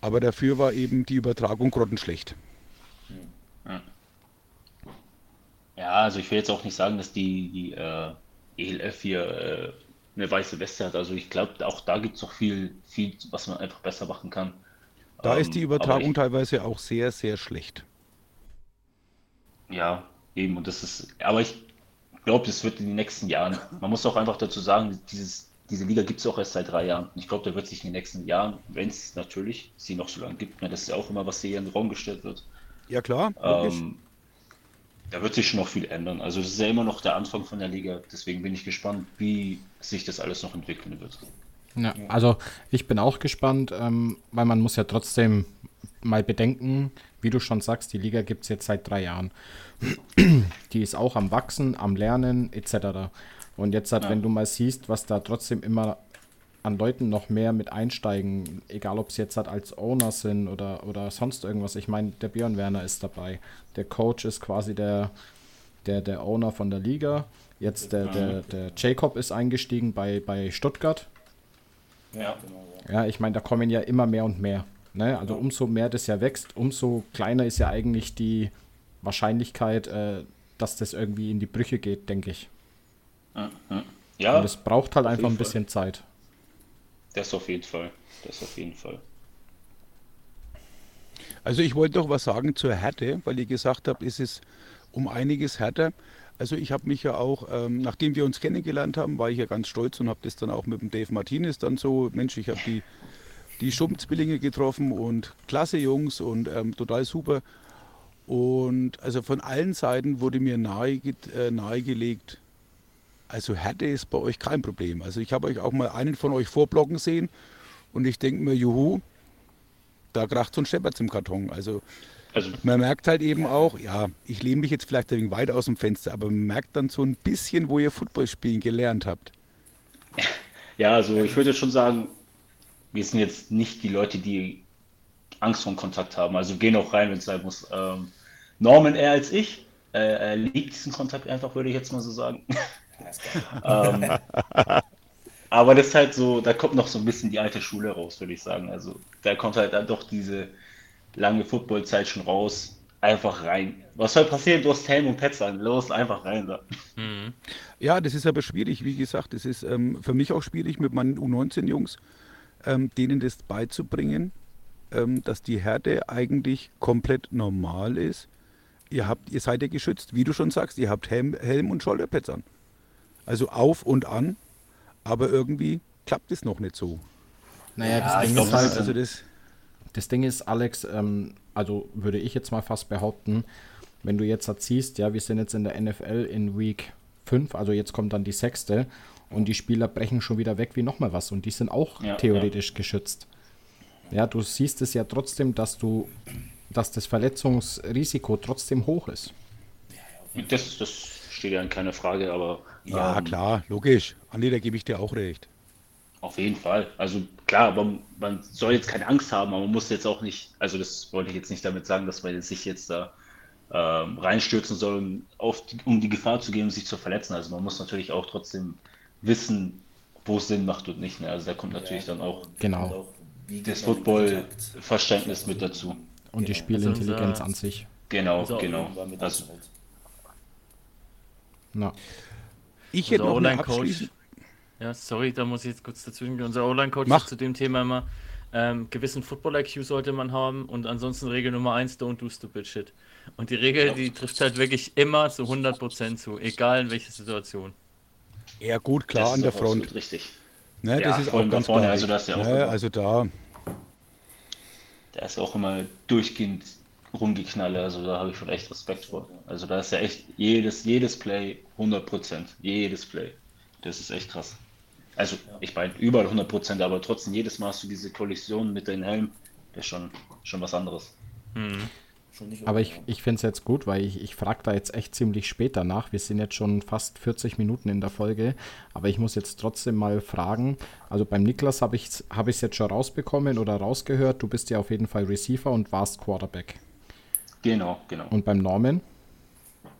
Aber dafür war eben die Übertragung grottenschlecht. Ja, also ich will jetzt auch nicht sagen, dass die, die äh, ELF hier äh, eine weiße Weste hat. Also ich glaube, auch da gibt es noch viel, viel, was man einfach besser machen kann. Da ähm, ist die ähm, Übertragung ich, teilweise auch sehr, sehr schlecht. Ja, eben. Und das ist, aber ich glaube, das wird in den nächsten Jahren, man muss auch einfach dazu sagen, dieses, diese Liga gibt es auch erst seit drei Jahren. Ich glaube, da wird sich in den nächsten Jahren, wenn es natürlich sie noch so lange gibt, ne, das ist ja auch immer, was hier in den Raum gestellt wird, Ja klar, ähm, da wird sich schon noch viel ändern. Also das ist ja immer noch der Anfang von der Liga, deswegen bin ich gespannt, wie sich das alles noch entwickeln wird. Ja, also ich bin auch gespannt, ähm, weil man muss ja trotzdem mal bedenken, wie du schon sagst, die Liga gibt es jetzt seit drei Jahren. [clears throat] Die ist auch am Wachsen, am Lernen etc. Und jetzt halt, Ja. wenn du mal siehst, was da trotzdem immer an Leuten noch mehr mit einsteigen, egal ob es jetzt halt als Owner sind oder, oder sonst irgendwas. Ich meine, der Björn Werner ist dabei. Der Coach ist quasi der, der, der Owner von der Liga. Jetzt der, der, der Jacob ist eingestiegen bei, bei Stuttgart. Ja, genau. Ja. Ja, ich meine, da kommen ja immer mehr und mehr. Ne? Also umso mehr das ja wächst, umso kleiner ist ja eigentlich die Wahrscheinlichkeit, äh, dass das irgendwie in die Brüche geht, denke ich. Ja, Und es braucht halt einfach ein bisschen Zeit. das auf jeden Fall. Das auf jeden Fall. Also ich wollte doch was sagen zur Härte, weil ihr gesagt habt, es ist um einiges härter. Also ich habe mich ja auch, ähm, nachdem wir uns kennengelernt haben, war ich ja ganz stolz und habe das dann auch mit dem Dave Martinez dann so, Mensch, ich habe die, die Schumpzwillinge getroffen und klasse Jungs und ähm, total super. Und also von allen Seiten wurde mir nahe, äh, nahegelegt, also Härte ist bei euch kein Problem. Also ich habe euch auch mal einen von euch vorblocken sehen und ich denke mir, juhu, da kracht so ein Scheppert im Karton. Also Also man merkt halt eben auch, ja, ich lehne mich jetzt vielleicht ein wenig weit aus dem Fenster, aber man merkt dann so ein bisschen, wo ihr Football spielen gelernt habt. [laughs] Ja, also ich würde schon sagen, wir sind jetzt nicht die Leute, die Angst vor Kontakt haben. Also gehen auch rein, wenn es sein muss. Ähm, Norman eher als ich. Äh, er liebt diesen Kontakt einfach, würde ich jetzt mal so sagen. [laughs] ähm, aber das ist halt so, da kommt noch so ein bisschen die alte Schule raus, würde ich sagen. Also da kommt halt dann doch diese lange Footballzeit schon raus. Einfach rein. Was soll passieren? Du hast Helm und Pets an. Los, einfach rein da. Ja, das ist aber schwierig, wie gesagt, das ist ähm, für mich auch schwierig mit meinen U19-Jungs, ähm, denen das beizubringen, ähm, dass die Härte eigentlich komplett normal ist. Ihr, habt, ihr seid ja geschützt, wie du schon sagst, ihr habt Helm, Helm und Schulterpads an. Also auf und an, aber irgendwie klappt es noch nicht so. Naja, Ja, das ich Ding glaub, ist das halt, ist- Also das, Das Ding ist, Alex, ähm, also würde ich jetzt mal fast behaupten, wenn du jetzt siehst, ja, wir sind jetzt in der NFL in Week 5, also jetzt kommt dann die sechste und die Spieler brechen schon wieder weg wie nochmal was und die sind auch Ja, theoretisch geschützt. Ja, du siehst es ja trotzdem, dass du, dass das Verletzungsrisiko trotzdem hoch ist. Das, das steht ja in keiner Frage, aber ja ähm, klar, logisch. Andi, da gebe ich dir auch recht. Auf jeden Fall. Also klar, aber man soll jetzt keine Angst haben, aber man muss jetzt auch nicht, also das wollte ich jetzt nicht damit sagen, dass man jetzt sich jetzt da ähm, reinstürzen soll, um, auf die, um die Gefahr zu gehen, um sich zu verletzen. Also man muss natürlich auch trotzdem wissen, wo es Sinn macht und nicht. Ne? Also da kommt natürlich dann auch Genau. Das man Kontakt? Football-Verständnis mit dazu. Und die Genau. Spielintelligenz Also unser- an sich. Genau, Also, genau. Also. Na, Ich hätte noch eine Online-Coach, abschließend. Ja, sorry, da muss ich jetzt kurz dazwischen gehen. Unser Online-Coach sagt zu dem Thema immer, ähm, gewissen Football-IQ sollte man haben und ansonsten Regel Nummer eins, don't do stupid shit. Und die Regel, die trifft halt wirklich immer zu 100% zu, egal in welcher Situation. Ja gut, klar das an der Front. richtig. Ne, Ja, das ist auch ganz vorne, also da ist ja auch ne, immer- also da, Da ist auch immer durchgehend rumgeknalle, also da habe ich schon echt Respekt vor. Also da ist ja echt jedes, jedes Play 100%, jedes Play. Das ist echt krass. Also ich meine überall 100%, aber trotzdem jedes Mal hast du diese Kollision mit deinem Helm, das ist schon, schon was anderes. Nicht Aber ich, ja. ich finde es jetzt gut, weil ich, ich frage da jetzt echt ziemlich spät danach. Wir sind jetzt schon fast 40 Minuten in der Folge, aber ich muss jetzt trotzdem mal fragen. Also beim Niklas habe ich es hab ich's jetzt schon rausbekommen oder rausgehört. Du bist ja auf jeden Fall Receiver und warst Quarterback. Genau, genau. Und beim Norman?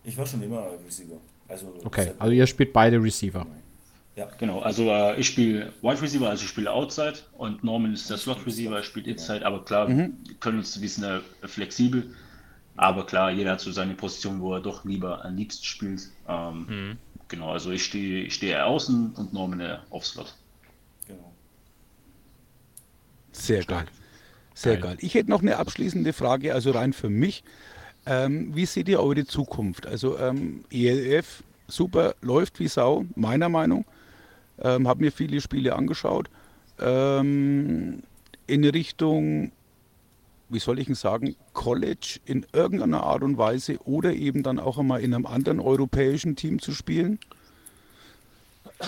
Ich war schon immer Receiver. Also, Okay, also ihr spielt beide Receiver. Ja, Genau, also äh, ich spiele Wide Receiver, also ich spiele Outside und Norman ist der Slot Receiver, er spielt Inside, aber klar, wir können uns, wir sind ja flexibel, aber klar, jeder hat so seine Position, wo er doch lieber am liebsten spielt. Ähm, Genau, also ich stehe ich stehe eher außen und Norman auf Slot. genau. sehr geil. Sehr Geil. geil. Ich hätte noch eine abschließende Frage, also rein für mich. Ähm, wie seht ihr eure Zukunft? Also ähm, ELF super, läuft wie Sau, meiner Meinung. Ähm, habe mir viele Spiele angeschaut. Ähm, in Richtung, wie soll ich denn sagen, College in irgendeiner Art und Weise oder eben dann auch einmal in einem anderen europäischen Team zu spielen?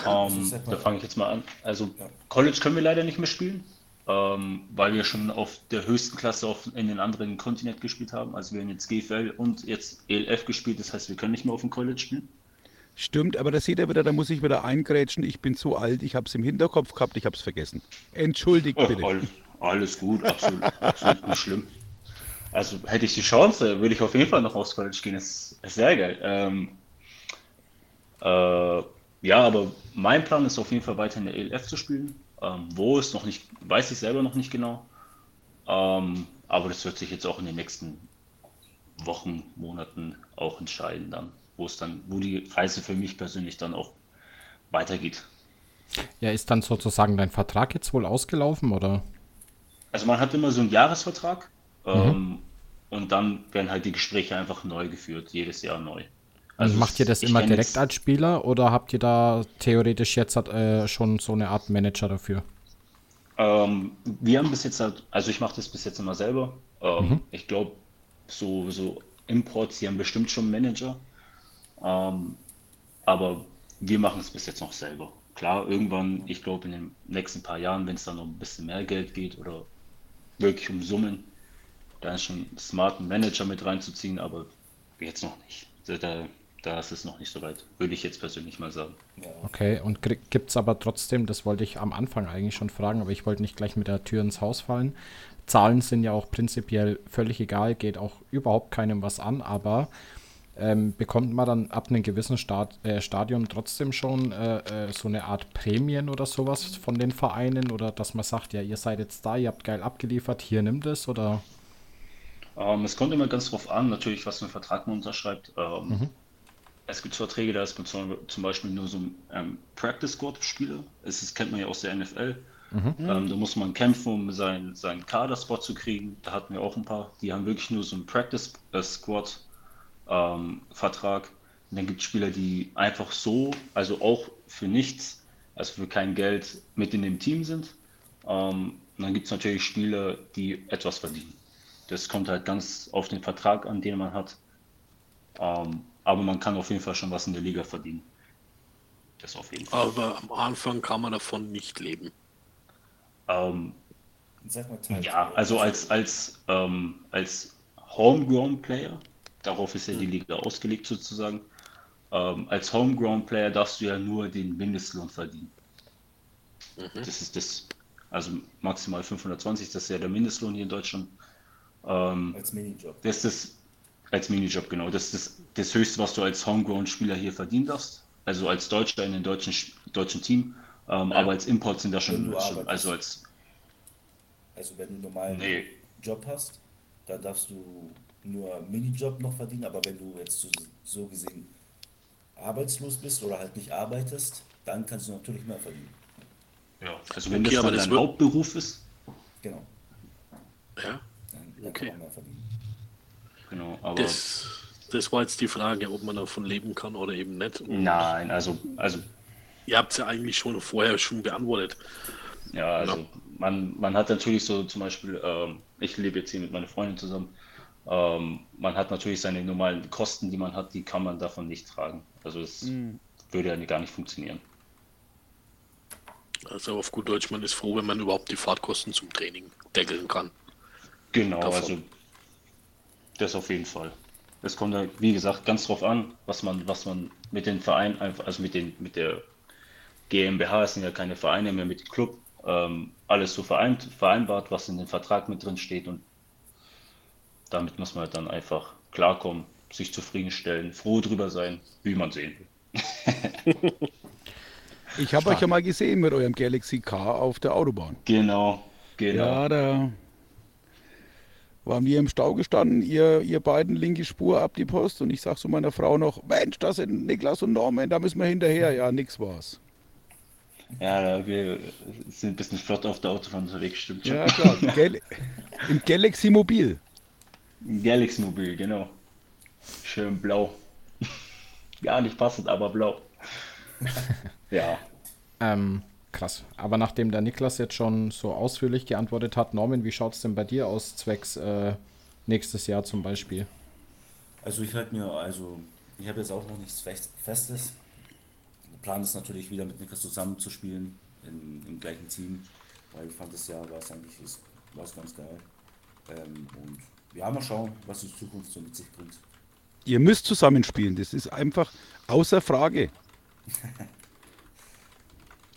Ähm, da fange ich jetzt mal an. Also College können wir leider nicht mehr spielen, ähm, weil wir schon auf der höchsten Klasse auf, in den anderen Kontinent gespielt haben. Also wir haben jetzt GFL und jetzt ELF gespielt, das heißt, wir können nicht mehr auf dem College spielen. Stimmt, aber da seht ihr wieder, da muss ich wieder eingrätschen. Ich bin zu alt, ich habe es im Hinterkopf gehabt, ich habe es vergessen. Entschuldigt bitte. all, alles gut, absolut, absolut nicht schlimm. Also hätte ich die Chance, würde ich auf jeden Fall noch aufs College gehen. Das ist sehr geil. Ähm, äh, ja, aber mein Plan ist auf jeden Fall weiter in der ELF zu spielen. Ähm, wo ist noch nicht, weiß ich selber noch nicht genau. Ähm, aber das wird sich jetzt auch in den nächsten Wochen, Monaten auch entscheiden dann, wo es dann, wo die Reise für mich persönlich dann auch weitergeht. Ja, ist dann sozusagen dein Vertrag jetzt wohl ausgelaufen oder? Also man hat immer so einen Jahresvertrag ähm, und dann werden halt die Gespräche einfach neu geführt, jedes Jahr neu. Also macht ihr das immer direkt jetzt- als Spieler oder habt ihr da theoretisch jetzt äh, schon so eine Art Manager dafür? Ähm, wir haben bis jetzt halt, also ich mache das bis jetzt immer selber. Ähm, Ich glaube, so, so Imports, die haben bestimmt schon einen Manager. Ähm, aber wir machen es bis jetzt noch selber. Klar, irgendwann, ich glaube, in den nächsten paar Jahren, wenn es dann noch ein bisschen mehr Geld geht oder wirklich um Summen, da ist schon einen Manager mit reinzuziehen, aber jetzt noch nicht. Da, da, da ist es noch nicht so weit, würde ich jetzt persönlich mal sagen. Okay, und gibt es aber trotzdem, das wollte ich am Anfang eigentlich schon fragen, aber ich wollte nicht gleich mit der Tür ins Haus fallen. Zahlen sind ja auch prinzipiell völlig egal, geht auch überhaupt keinem was an, aber ähm, bekommt man dann ab einem gewissen Start, äh, Stadium trotzdem schon äh, äh, so eine Art Prämien oder sowas von den Vereinen oder dass man sagt, ja, ihr seid jetzt da, ihr habt geil abgeliefert, hier nimmt es oder? Ähm, es kommt immer ganz drauf an, natürlich, was für einen Vertrag man unterschreibt. Ähm, Mhm. Es gibt Verträge, da ist man zum, Beispiel nur so ein ähm, Practice Squad Spieler. Es ist, kennt man ja aus der NFL. Mhm. Ähm, da muss man kämpfen, um seinen, seinen Kaderspot zu kriegen. Da hatten wir auch ein paar, die haben wirklich nur so einen Practice äh, Squad ähm, Vertrag. Und dann gibt es Spieler, die einfach so, also auch für nichts, also für kein Geld mit in dem Team sind. Ähm, und dann gibt es natürlich Spieler, die etwas verdienen. Das kommt halt ganz auf den Vertrag an, den man hat. Ähm, aber man kann auf jeden Fall schon was in der Liga verdienen. Das auf jeden Fall. Aber am Anfang kann man davon nicht leben. Ähm, Sag mal, Teil. ja, also als, als, ähm, als Homegrown Player, darauf ist ja die Liga ausgelegt sozusagen. Ähm, als Homegrown Player darfst du ja nur den Mindestlohn verdienen. Das ist das, also maximal 520, das ist ja der Mindestlohn hier in Deutschland. Ähm, Als Minijob. Das ist das, als Minijob, genau. Das ist das, das Höchste, was du als Homegrown-Spieler hier verdient hast. Also als Deutscher in einem deutschen, deutschen Team. Ähm, Aber als Import sind da schon, schon also als, Also wenn du einen normalen Nee. Job hast, dann darfst du nur Minijob noch verdienen, aber wenn du jetzt so, so gesehen arbeitslos bist oder halt nicht arbeitest, dann kannst du natürlich mehr verdienen. ja, also wenn Okay, das aber dein Hauptberuf ist, Genau. Ja, Dann, dann Okay. kann man mehr verdienen. genau, aber das, das war jetzt die Frage, ob man davon leben kann oder eben nicht. Und nein, also, also, Ihr habt es ja eigentlich schon vorher schon beantwortet. ja, also Ja. man, man hat natürlich so zum Beispiel, ähm, ich lebe jetzt hier mit meiner Freundin zusammen, ähm, man hat natürlich seine normalen Kosten, die man hat, die kann man davon nicht tragen. Also es würde ja gar nicht funktionieren. Also auf gut Deutsch, man ist froh, wenn man überhaupt die Fahrtkosten zum Training deckeln kann. Genau, Davon. also das auf jeden Fall. Es kommt halt, wie gesagt, ganz drauf an, was man, was man mit den Vereinen einfach, also mit den, mit der GmbH, es sind ja keine Vereine mehr mit dem Club, ähm, alles so vereint, vereinbart, was in dem Vertrag mit drin steht und damit muss man halt dann einfach klarkommen, sich zufriedenstellen, froh drüber sein, wie man sehen will. [laughs] Ich habe euch ja mal gesehen mit eurem Galaxy Car auf der Autobahn. Genau, genau. Ja, da waren wir im Stau gestanden, ihr, ihr beiden linke Spur ab die Post und ich sag zu meiner Frau noch, Mensch, das sind Niklas und Norman, da müssen wir hinterher. Ja, nix war's. Ja, wir sind ein bisschen flott auf der Autobahn unterwegs, stimmt schon. Ja, klar, [laughs] im Galaxy Mobil. Galaxy Mobil, genau. Schön blau. [laughs] gar nicht passend, aber blau. [laughs] ja. Ähm, krass. Aber nachdem der Niklas jetzt schon so ausführlich geantwortet hat, Norman, wie schaut es denn bei dir aus, zwecks äh, nächstes Jahr zum Beispiel? Also ich halte mir, also ich habe jetzt auch noch nichts Fest- Festes. Der Plan ist natürlich wieder mit Niklas zusammen zu spielen, im, gleichen Team, weil ich fand das Jahr war es eigentlich ist, war es ganz geil. Ähm, und ja, mal schauen, was die Zukunft so mit sich bringt. Ihr müsst zusammenspielen, das ist einfach außer Frage.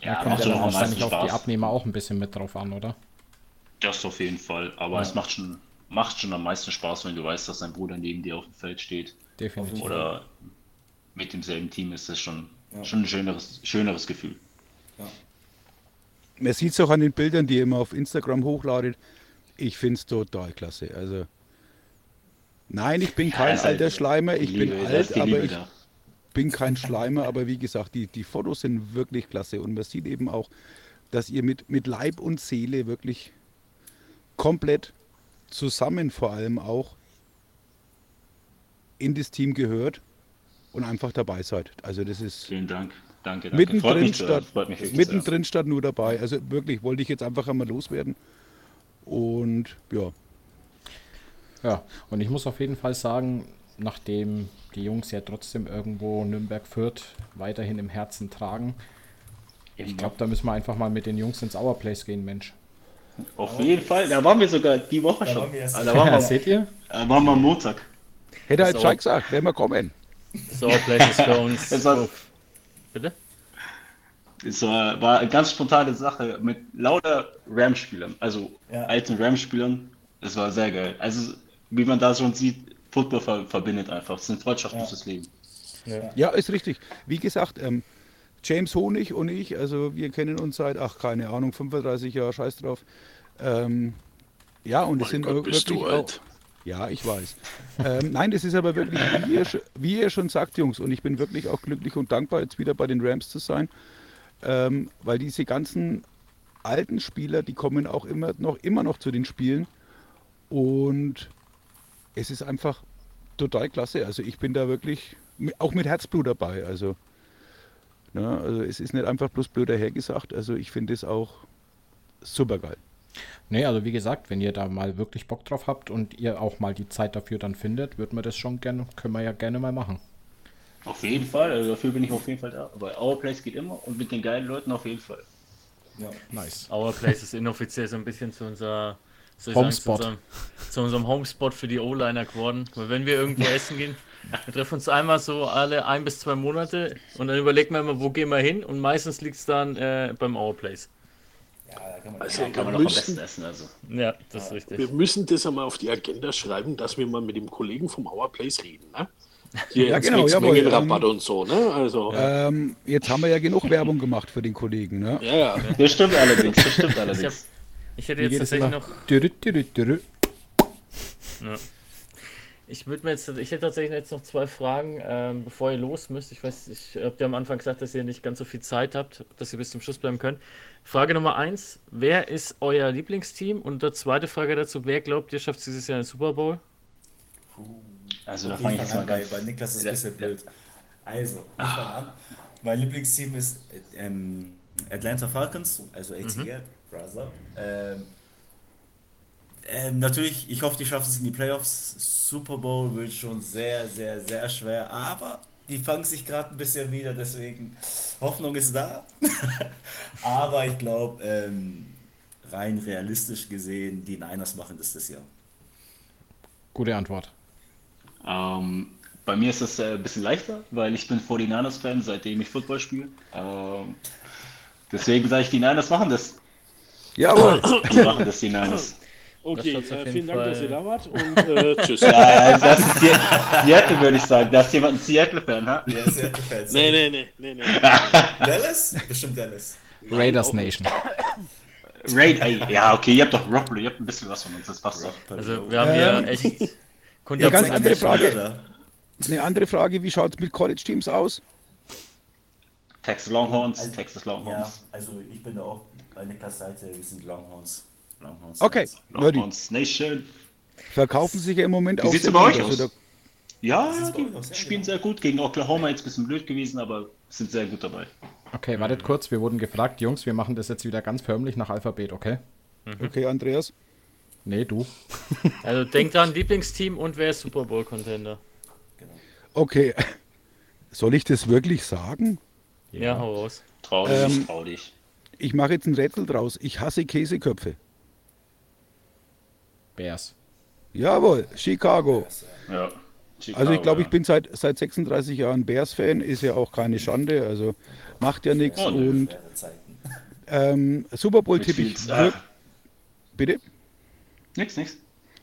Ja, Kommt macht ja schon dann am meisten wahrscheinlich auf die. Abnehmer auch ein bisschen mit drauf an, oder? Das auf jeden Fall. Aber es macht schon, macht schon am meisten Spaß, wenn du weißt, dass dein Bruder neben dir auf dem Feld steht. Definitiv. Oder mit demselben Team ist das schon, Ja. schon ein schöneres, schöneres Gefühl. Man sieht es auch an den Bildern, die ihr immer auf Instagram hochladet. Ich finde es total klasse. Also, nein, ich bin kein halt alter Schleimer, ich bin Liebe, da alt, aber Liebe ich da. bin kein Schleimer, aber wie gesagt, die, die Fotos sind wirklich klasse und man sieht eben auch, dass ihr mit, mit Leib und Seele wirklich komplett zusammen vor allem auch in das Team gehört und einfach dabei seid. Also das ist Vielen Dank. Danke, danke. Mittendrin hören. statt, mittendrin statt nur dabei. Also wirklich wollte ich jetzt einfach einmal loswerden. Und ja, Ja, und ich muss auf jeden Fall sagen, nachdem die Jungs ja trotzdem irgendwo Nürnberg Fürth weiterhin im Herzen tragen, sehr. ich glaube, da müssen wir einfach mal mit den Jungs ins Our Place gehen, Mensch. Auf jeden Fall. Da waren wir sogar die Woche Da schon. waren wir Ah, Da waren Ja, wir, seht ihr? da waren wir am Montag. hätte halt So. Scheich gesagt, werden wir kommen. So, Place ist für uns. Es war-. Bitte? Es war, war eine ganz spontane Sache mit lauter Ram-Spielern, also Ja. alten Ram-Spielern. Es war sehr geil. Also, wie man da schon sieht, Football ver verbindet einfach. Es sind Freundschaften Ja. fürs Leben. Ja, ist richtig. Wie gesagt, ähm, James Honig und ich, also wir kennen uns seit, ach keine Ahnung, 35 Jahre, scheiß drauf. Ähm, ja, und es sind Gott, auch bist wirklich du auch, alt. Ja, ich weiß. ähm, nein, das ist aber wirklich, wie ihr, wie ihr schon sagt, Jungs, und ich bin wirklich auch glücklich und dankbar, jetzt wieder bei den Rams zu sein, ähm, weil diese ganzen alten Spieler, die kommen auch immer noch, immer noch zu den Spielen und es ist einfach total klasse. Also ich bin da wirklich auch mit Herzblut dabei. Also, ne, also es ist nicht einfach bloß blöd dahergesagt. Also ich finde es auch super geil. Nee, also wie gesagt, wenn ihr da mal wirklich Bock drauf habt und ihr auch mal die Zeit dafür dann findet, würden wir das schon gerne, können wir ja gerne mal machen. Auf jeden Fall, also dafür bin ich auf jeden Fall da. Aber Our Place geht immer und mit den geilen Leuten auf jeden Fall. Ja. Nice. Our Place ist inoffiziell so ein bisschen zu unserer soll ich sagen, Homespot. Zu unserem, zu unserem Homespot für die O-Liner geworden. Weil wenn wir irgendwo essen gehen, wir treffen uns einmal so alle ein bis zwei Monate und dann überlegen wir immer, wo gehen wir hin und meistens liegt es dann äh, beim Our Place. Ja, da kann man Also, Da kann man wir, noch am besten essen. Also. Ja, das ist wir richtig. müssen das einmal auf die Agenda schreiben, dass wir mal mit dem Kollegen vom Our Place reden. Ne? Hier Ja, genau, jawohl, Mengenrabatt und so. Ne? Also, ja. Ähm, jetzt haben wir ja genug Werbung gemacht für den Kollegen. Ne? Ja, Das stimmt allerdings, das stimmt allerdings. Ich hätte jetzt tatsächlich noch. Dürü, dürü, dürü. Ich würde mir jetzt, ich hätte tatsächlich jetzt noch zwei Fragen, ähm, bevor ihr los müsst. Ich weiß, ich habt ja am Anfang gesagt, dass ihr nicht ganz so viel Zeit habt, dass ihr bis zum Schluss bleiben könnt. Frage Nummer eins: Wer ist euer Lieblingsteam? Und die zweite Frage dazu: Wer glaubt, ihr schafft es dieses Jahr den Super Bowl? Also da fange ich jetzt mal ganz. bei Niklas ist Ja, ein bisschen blöd. Also, ich an. Mein Lieblingsteam ist äh, ähm, Atlanta Falcons, also ATL, Brother. Ähm, ähm, natürlich, ich hoffe, die schaffen es in die Playoffs. Super Bowl wird schon sehr, sehr, sehr schwer, aber die fangen sich gerade ein bisschen wieder, deswegen Hoffnung ist da. [laughs] aber ich glaube, ähm, rein realistisch gesehen, die Niners machen das das Jahr. Gute Antwort. Ähm, bei mir ist das äh, ein bisschen leichter, weil ich bin 49ers-Fan, seitdem ich Football spiele. Ähm, deswegen sage ich, die Niners machen das. Jawohl. Die machen das, die Niners. okay, äh, vielen Dank, Fall- dass ihr da wart und äh, [laughs] tschüss. Ja, das ist Se- Seattle, würde ich sagen. Da ist jemand ein Seattle-Fan, ha? Ja, gefällt Nee, nee, nee, nee, nee. [laughs] Dallas? Bestimmt Dallas. Raiders. Nation. Raid, ey, ja, okay, ihr habt doch Rockler, ihr habt ein bisschen was von uns, das passt doch. Also, wir haben ja Ähm, echt. Ja, ganz andere Frage. Eine andere Frage, wie schaut es mit College-Teams aus? Texas Longhorns, Also, Texas Ja, Longhorns. also ich bin da auch bei Niklas Seite, wir sind Longhorns. Longhorns. Okay, Nerdy. Longhorns Nation. Verkaufen sich ja im Moment Wie auch sieht's sehr bei gut. euch Also aus? Ja, ist bei die sehr spielen genau. sehr gut. Gegen Oklahoma jetzt ein bisschen blöd gewesen, aber sind sehr gut dabei. Okay, wartet kurz, wir wurden gefragt, Jungs, wir machen das jetzt wieder ganz förmlich nach Alphabet, okay? Okay, Andreas. Nee, du. [laughs] Also denkt dran, Lieblingsteam und wer ist Super Bowl Contender? Okay. [laughs] Soll ich das wirklich sagen? Ja, hau raus. Trau dich, Ähm, trau dich. Ich mache jetzt ein Rätsel draus. Ich hasse Käseköpfe. Bears. Jawohl, Chicago. Ja. Also ich Chicago, glaube, ich ja. bin seit, seit 36 Jahren Bears-Fan. Ist ja auch keine Schande. Also macht ja nichts. Oh. Und ähm, Super Bowl tippe ich. Wirk- Bitte? nix, nix.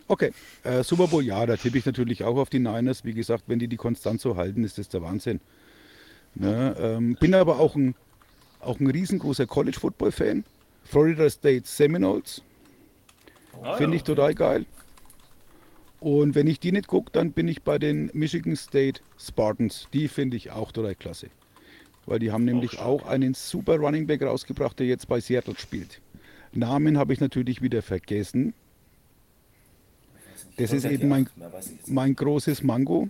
Okay, äh, Super Bowl, ja, da tippe ich natürlich auch auf die Niners. Wie gesagt, wenn die die konstant so halten, ist das der Wahnsinn. Ne, ähm, bin aber auch ein, auch ein riesengroßer College-Football-Fan. Florida State Seminoles Ah, finde ich total geil. Und wenn ich die nicht gucke, dann bin ich bei den Michigan State Spartans. Die finde ich auch total klasse. Weil die haben nämlich stark, auch einen super Running Back rausgebracht, der jetzt bei Seattle spielt. Namen habe ich natürlich wieder vergessen. Das ist eben mein, mein großes Mango.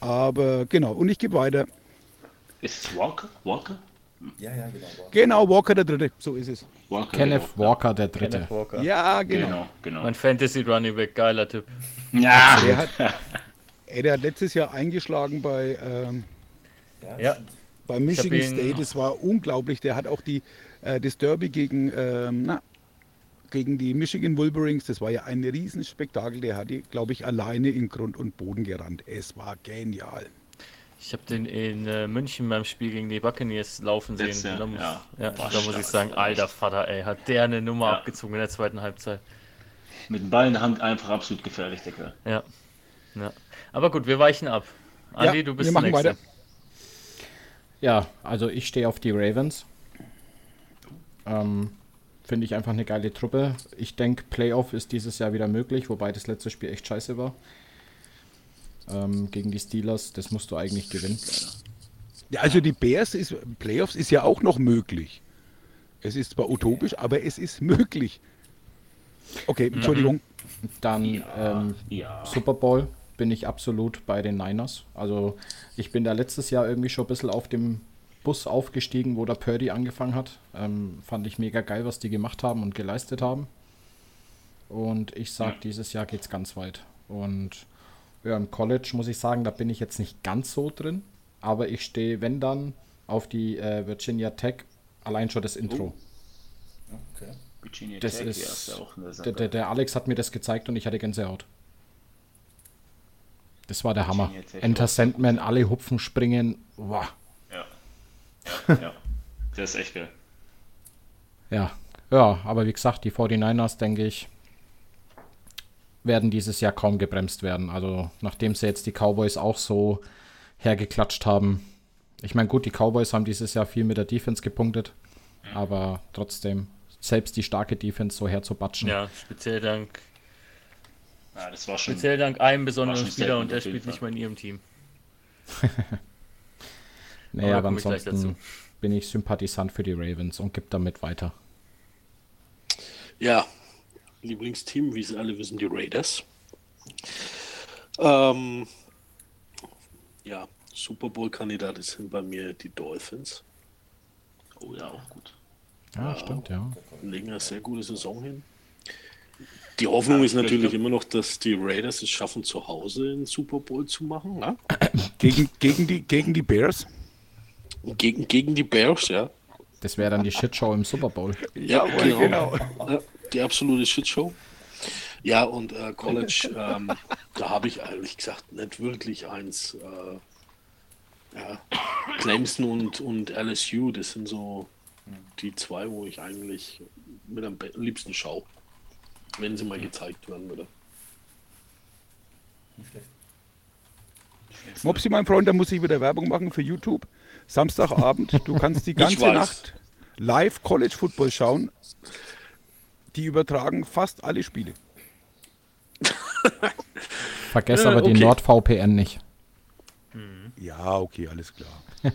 Aber genau, und ich gebe weiter. Ist es Walker? Walker? Ja, ja, genau. Genau, Walker der Dritte. So ist es. Walker Kenneth genau. Walker, der Dritte. Kenneth Walker. Ja, genau. Genau, genau. Mein Fantasy Running Back, geiler Typ. Ja, Der hat, ey, der hat letztes Jahr eingeschlagen bei, ähm, Ja, bei Michigan ihn- State. Das war unglaublich. Der hat auch die, äh, das Derby gegen, ähm, na, gegen die Michigan Wolverines. Das war ja ein Riesenspektakel. Der hat die, glaube ich, alleine in Grund und Boden gerannt. Es war genial. Ich habe den in äh, München beim Spiel gegen die Buccaneers laufen sehen. Jahr, da muss, ja. ja, War da muss ich sagen, alter Vater, ey, hat der eine Nummer Ja. abgezogen in der zweiten Halbzeit. mit dem Ball in der Hand einfach absolut gefährlich, der Kerl. Ja. ja. Aber gut, wir weichen ab. Andi, Ja, du bist wir der machen Nächste. weiter. Ja, also ich stehe auf die Ravens. Ähm, Finde ich einfach eine geile Truppe. Ich denke, Playoff ist dieses Jahr wieder möglich, wobei das letzte Spiel echt scheiße war. Ähm, gegen die Steelers, das musst du eigentlich gewinnen. Ja, also die Bears ist, Playoffs ist ja auch noch möglich. Es ist zwar utopisch, aber es ist möglich. Okay, Entschuldigung. Dann ähm, Ja. Super Bowl bin ich absolut bei den Niners. Also ich bin da letztes Jahr irgendwie schon ein bisschen auf dem Bus aufgestiegen, wo der Purdy angefangen hat. Ähm, fand ich mega geil, was die gemacht haben und geleistet haben. Und ich sag, Ja. dieses Jahr geht's ganz weit. Und ja, im College muss ich sagen, da bin ich jetzt nicht ganz so drin. Aber ich stehe, wenn dann, auf die äh, Virginia Tech. Allein schon das Intro. Okay. Virginia Das Tech, ja, ist. ja auch eine Der, der, der Alex hat mir das gezeigt und ich hatte Gänsehaut. Das war der Hammer. Virginia Tech Enter. Sandman, alle hupfen, springen. Wow. Ja. Ja, ja. Der ist echt geil. Ja. Ja, aber wie gesagt, die 49ers, denke ich, werden dieses Jahr kaum gebremst werden. Also, nachdem sie jetzt die Cowboys auch so hergeklatscht haben. Ich meine, gut, die Cowboys haben dieses Jahr viel mit der Defense gepunktet. Aber trotzdem, selbst die starke Defense so herzubatschen. Ja, speziell dank, Ja, das war schon. speziell dank einem besonderen Spieler und der spielt nicht mal in ihrem Team. [laughs] Nee, Aber aber ich ansonsten dazu. bin ich Sympathisant für die Ravens und gebe damit weiter. Ja, Lieblingsteam, wie Sie alle wissen, die Raiders. Ähm, ja, Super Bowl-Kandidat sind bei mir die Dolphins. Oh ja, auch gut. Ja, stimmt, ja. Legen eine sehr gute Saison hin. Die Hoffnung ist natürlich immer noch, dass die Raiders es schaffen, zu Hause einen Super Bowl zu machen. Ne? [coughs] Gegen, gegen, die, gegen die Bears? Gegen, gegen die Bears, ja. Das wäre dann die Shitshow im Super Bowl. Ja, genau. Ja, die absolute Shitshow. Ja, und äh, College, ähm, da habe ich ehrlich gesagt nicht wirklich eins. Äh, ja, Clemson und, und LSU, das sind so die zwei, wo ich eigentlich mit am liebsten schaue, wenn sie mal gezeigt werden würde. Mopsi, mein Freund, da muss ich wieder Werbung machen für YouTube. Samstagabend, du kannst die [laughs] ganze. Nacht live College Football schauen. Die übertragen fast alle Spiele. [laughs] Vergesst Äh, aber die okay. NordVPN nicht. Ja, okay, alles klar. [laughs]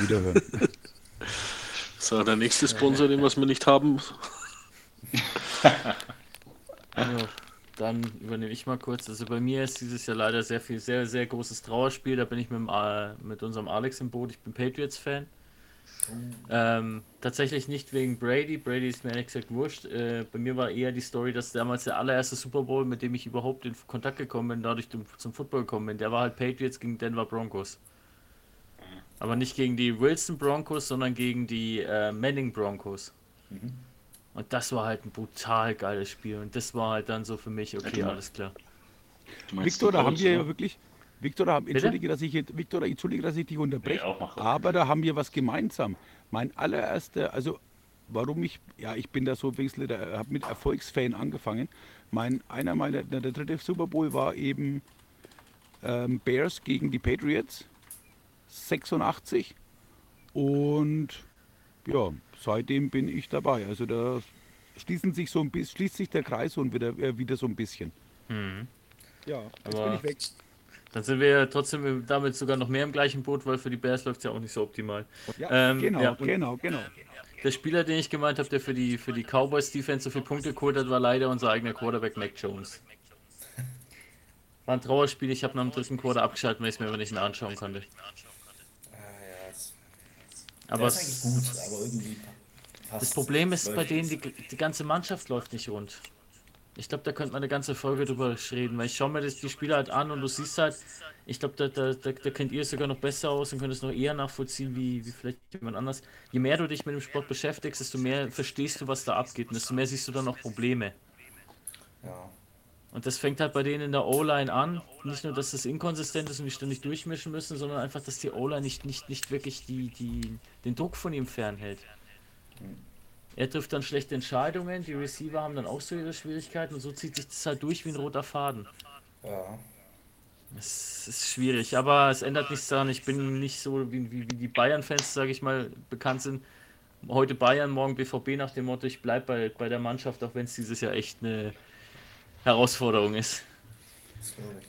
Wiederhören. [laughs] So, der nächste Sponsor, den was wir nicht haben. dann übernehme ich mal kurz. Also bei mir ist dieses Jahr leider sehr viel, sehr, sehr großes Trauerspiel. Da bin ich mit, dem, äh, mit unserem Alex im Boot. Ich bin Patriots-Fan. Ähm, tatsächlich nicht wegen Brady. Brady ist mir ehrlich gesagt wurscht. Äh, bei mir war eher die Story, dass damals der allererste Super Bowl, mit dem ich überhaupt in Kontakt gekommen bin, dadurch zum Football gekommen bin, der war halt Patriots gegen Denver Broncos. Aber nicht gegen die Wilson Broncos, sondern gegen die äh, Manning Broncos. Mhm. Und das war halt ein brutal geiles Spiel. Und das war halt dann so für mich, okay, ja, alles klar. Victor, da haben wir ja wirklich, Victor, da, entschuldige, dass ich, Victor, entschuldige, dass ich dich unterbreche, nee, aber da haben wir was gemeinsam. Mein allererster, also warum ich, ja, ich bin da so ein bisschen, habe mit Erfolgsfan angefangen. Mein, einer meiner, der, der dritte Super Bowl war eben ähm, Bears gegen die Patriots, 86. Und ja, seitdem bin ich dabei. Also da schließen sich so ein bisschen, schließt sich der Kreis und wieder, äh, wieder so ein bisschen. Mhm. Ja, jetzt Aber bin ich weg. Dann sind wir trotzdem damit sogar noch mehr im gleichen Boot, weil für die Bears läuft es ja auch nicht so optimal. Ja, ähm, genau, ja, genau, genau. Der Spieler, den ich gemeint habe, der für die, für die Cowboys Defense so viele Punkte geholt hat, war leider unser eigener Quarterback Mac Jones. War ein Trauerspiel, ich habe nach dem dritten Quarter abgeschaltet, weil ich es mir aber nicht mehr anschauen konnte. Aber, es, gut, aber irgendwie das Problem ist bei denen, die, die ganze Mannschaft läuft nicht rund. Ich glaube, da könnte man eine ganze Folge drüber reden, weil ich schaue mir das, die Spieler halt an und du siehst halt, ich glaube, da, da, da, da, kennt ihr es sogar noch besser aus und könnt es noch eher nachvollziehen, wie, wie vielleicht jemand anders. Je mehr du dich mit dem Sport beschäftigst, desto mehr verstehst du, was da abgeht und desto mehr siehst du dann auch Probleme. Ja. Und das fängt halt bei denen in der O-Line an. Nicht nur, dass das inkonsistent ist und die ständig durchmischen müssen, sondern einfach, dass die O-Line nicht, nicht, nicht wirklich die, die, den Druck von ihm fernhält. Er trifft dann schlechte Entscheidungen, die Receiver haben dann auch so ihre Schwierigkeiten und so zieht sich das halt durch wie ein roter Faden. Ja. Es ist schwierig, aber es ändert nichts daran. Ich bin nicht so wie, wie, wie die Bayern-Fans, sage ich mal, bekannt sind. Heute Bayern, morgen BVB nach dem Motto, ich bleibe bei, bei der Mannschaft, auch wenn es dieses Jahr echt eine Herausforderung ist.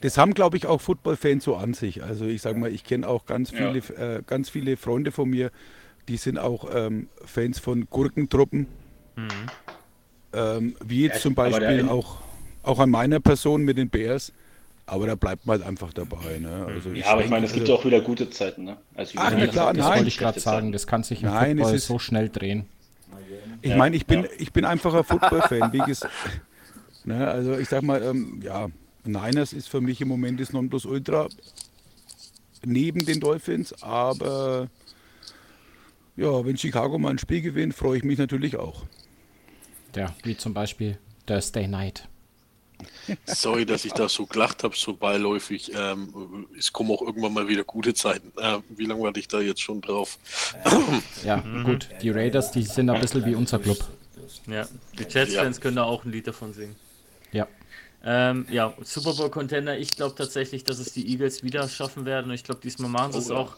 Das haben, glaube ich, auch Football-Fans so an sich. Also ich sage mal, ich kenne auch ganz viele, ja. äh, ganz viele Freunde von mir, die sind auch ähm, Fans von Gurkentruppen. Mhm. Ähm, wie jetzt ja, zum Beispiel auch, auch an meiner Person mit den Bears. Aber da bleibt man halt einfach dabei. Ne? Also ja, aber ich meine, es gibt ja also auch wieder gute Zeiten. Ne? Also Ach, ja, klar, das wollte ich gerade sagen. Das kann sich im nein, Football so schnell drehen. Ich meine, ich bin, ich bin einfach ein Football-Fan. Wie gesagt, [laughs] Ne, also ich sag mal, ähm, ja, Niners ist für mich im Moment das Nonplusultra neben den Dolphins, aber ja, wenn Chicago mal ein Spiel gewinnt, freue ich mich natürlich auch. Ja, wie zum Beispiel Thursday Night. [laughs] Sorry, dass ich da so gelacht habe, so beiläufig. Ähm, es kommen auch irgendwann mal wieder gute Zeiten. Äh, wie lange warte ich da jetzt schon drauf? [clears throat] Ja, gut. Die Raiders, die sind ein bisschen wie unser Club. Ja, die Jets-Fans ja. können da auch ein Lied davon singen. Ja. Ähm, ja, Super Bowl Contender. Ich glaube tatsächlich, dass es die Eagles wieder schaffen werden. Und ich glaube, diesmal machen sie oh, es ja. auch.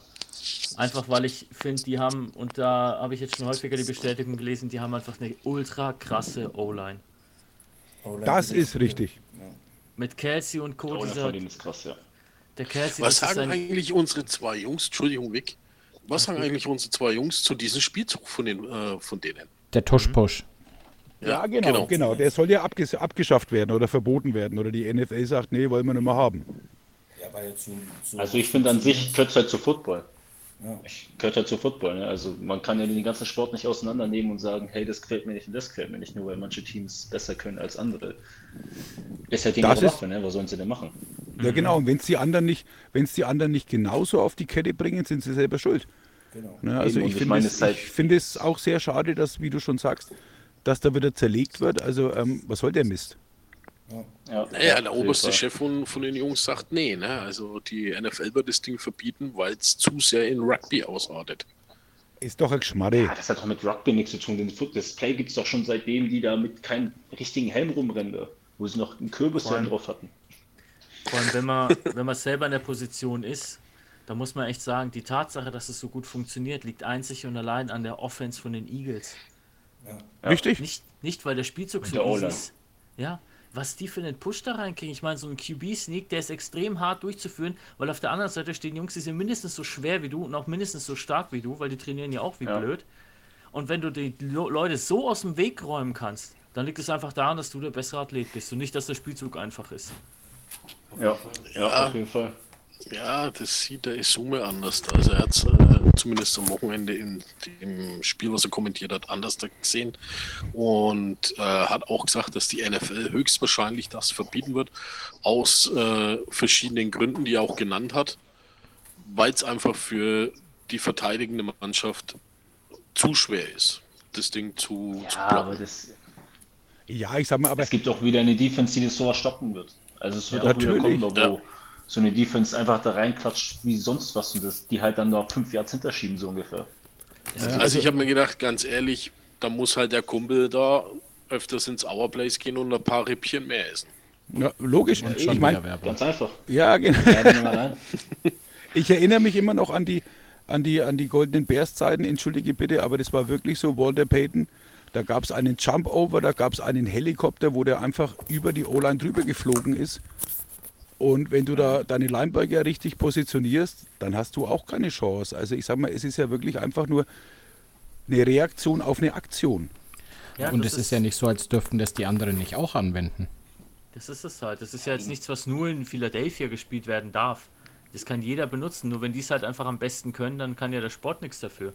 Einfach weil ich finde, die haben, und da habe ich jetzt schon häufiger die Bestätigung gelesen, die haben einfach eine ultra krasse O-Line. Das ist richtig. Mit Kelsey und Co. Oh, dieser, ist krass, ja. Der Kelsey, Was sagen ein... eigentlich unsere zwei Jungs? Entschuldigung, Vic. Was sagen eigentlich unsere zwei Jungs zu diesem Spielzug von, den, äh, von denen? Der Tush-Push. Ja, genau, genau, genau. Der soll ja abges abgeschafft werden oder verboten werden. Oder die NFL sagt, nee, wollen wir nicht mehr haben. Ja, zu, zu also ich finde an sich gehört halt zu Football. Ja. Ich gehört halt zu Football. Ne? Also man kann ja den ganzen Sport nicht auseinandernehmen und sagen, hey, das gefällt mir nicht und das gefällt mir nicht, nur weil manche Teams besser können als andere. Ist halt die Waffe, ne? was sollen sie denn machen? Ja genau, und wenn es die anderen nicht, wenn es die anderen nicht genauso auf die Kette bringen, sind sie selber schuld. Genau. Ne? Also Eben, ich, finde es, halt find es auch sehr schade, dass, wie du schon sagst, dass da wieder zerlegt wird. Also, ähm, was soll der Mist? Ja, naja, der oberste Chef von, von den Jungs sagt, nee, ne? also die NFL wird das Ding verbieten, weil es zu sehr in Rugby ausartet. Ist doch ein Geschmarre. Ja, das hat doch mit Rugby nichts zu tun. Das Play gibt es doch schon seitdem, die da mit keinem richtigen Helm rumrennen, wo sie noch einen Kürbishelm drauf hatten. Vor allem, wenn man, [laughs] wenn man selber in der Position ist, da muss man echt sagen, die Tatsache, dass es so gut funktioniert, liegt einzig und allein an der Offense von den Eagles. Ja. Richtig? Nicht, nicht, weil der Spielzug so easy ist. Ja, was die für einen Push da reinkriegen. Ich meine, so ein QB-Sneak, der ist extrem hart durchzuführen, weil auf der anderen Seite stehen Jungs, die sind mindestens so schwer wie du und auch mindestens so stark wie du, weil die trainieren ja auch wie ja. blöd. Und wenn du die Leute so aus dem Weg räumen kannst, dann liegt es einfach daran, dass du der bessere Athlet bist und nicht, dass der Spielzug einfach ist. Ja, Ja. auf jeden Fall. Ja, das sieht der Isume anders. Also er hat äh, zumindest am Wochenende in dem Spiel, was er kommentiert hat, anders gesehen. Und äh, hat auch gesagt, dass die NFL höchstwahrscheinlich das verbieten wird, aus äh, verschiedenen Gründen, die er auch genannt hat, weil es einfach für die verteidigende Mannschaft zu schwer ist, das Ding zu, zu Ja, blocken. aber das, Ja, ich sag mal, aber es gibt auch wieder eine Defense, die das sowas stoppen wird. Also es wird Ja, auch wieder kommen, natürlich. wo so eine Defense einfach da reinklatscht wie sonst was und das, die halt dann da fünf Yards hinterschieben, so ungefähr. Also ich habe mir gedacht, ganz ehrlich, da muss halt der Kumpel da öfters ins Hourplace gehen und ein paar Rippchen mehr essen. ja, logisch. Schon Ich meine. Ganz einfach. ja, genau. [laughs] Ich erinnere mich immer noch an die, an die, an die goldenen Bears-Zeiten, entschuldige bitte, aber das war wirklich so, Walter Payton, da gab es einen Jump-Over, da gab es einen Helikopter, wo der einfach über die O-Line drüber geflogen ist. Und wenn du da deine Linebacker richtig positionierst, dann hast du auch keine Chance. Also ich sag mal, es ist ja wirklich einfach nur eine Reaktion auf eine Aktion. Ja, Und es ist ja nicht so, als dürften das die anderen nicht auch anwenden. Das ist es halt. Das ist ja jetzt nichts, was nur in Philadelphia gespielt werden darf. Das kann jeder benutzen. Nur wenn die es halt einfach am besten können, dann kann ja der Sport nichts dafür.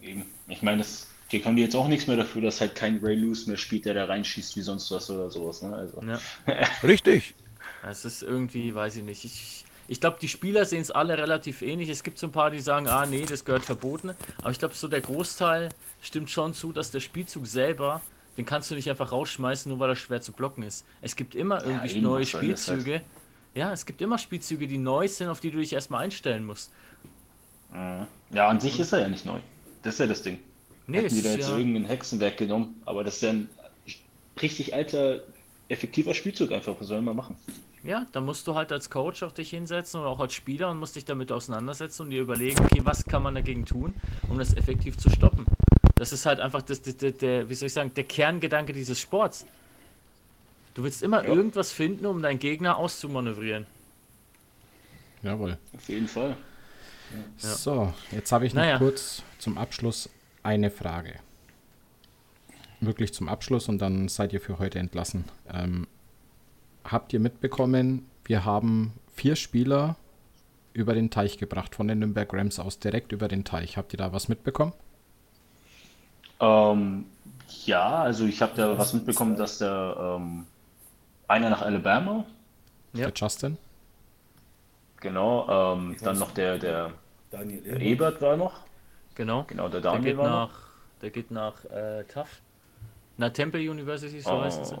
Eben. Ich meine, das, die können die jetzt auch nichts mehr dafür, dass halt kein Ray Lewis mehr spielt, der da reinschießt wie sonst was oder sowas. Ne? Also, Ja. [laughs] Richtig. Es ist irgendwie, weiß ich nicht. Ich, ich glaube, die Spieler sehen es alle relativ ähnlich. Es gibt so ein paar, die sagen, ah nee, das gehört verboten. Aber ich glaube, so der Großteil stimmt schon zu, dass der Spielzug selber, den kannst du nicht einfach rausschmeißen, nur weil er schwer zu blocken ist. Es gibt immer irgendwie eben, neue soll Spielzüge. Ja, es gibt immer Spielzüge, die neu sind, auf die du dich erstmal einstellen musst. ja, an sich ist er ja nicht neu. Das ist ja das Ding. Nee, Hätten die da jetzt ja, irgendein Hexenwerk genommen, aber das ist ja ein richtig alter, effektiver Spielzug einfach. Was sollen wir machen? Ja, da musst du halt als Coach auf dich hinsetzen oder auch als Spieler und musst dich damit auseinandersetzen und dir überlegen, okay, was kann man dagegen tun, um das effektiv zu stoppen. Das ist halt einfach das, das, der, der, wie soll ich sagen, der Kerngedanke dieses Sports. Du willst immer irgendwas finden, um deinen Gegner auszumanövrieren. Jawohl. Auf jeden Fall. So, jetzt habe ich noch Naja. kurz zum Abschluss eine Frage. Wirklich zum Abschluss und dann seid ihr für heute entlassen. Ähm, habt ihr mitbekommen, wir haben vier Spieler über den Teich gebracht, von den Nürnberg Rams aus, direkt über den Teich. Habt ihr da was mitbekommen? Ähm, ja, also ich habe da was mitbekommen, dass der ähm, einer nach Alabama, Ja. Der Justin? genau, ähm, dann noch der, der, Daniel der Ebert. Ebert war noch, Genau. genau, der Der Daniel geht war nach, noch. der geht nach äh, TAF. Na, Temple University, so heißt es.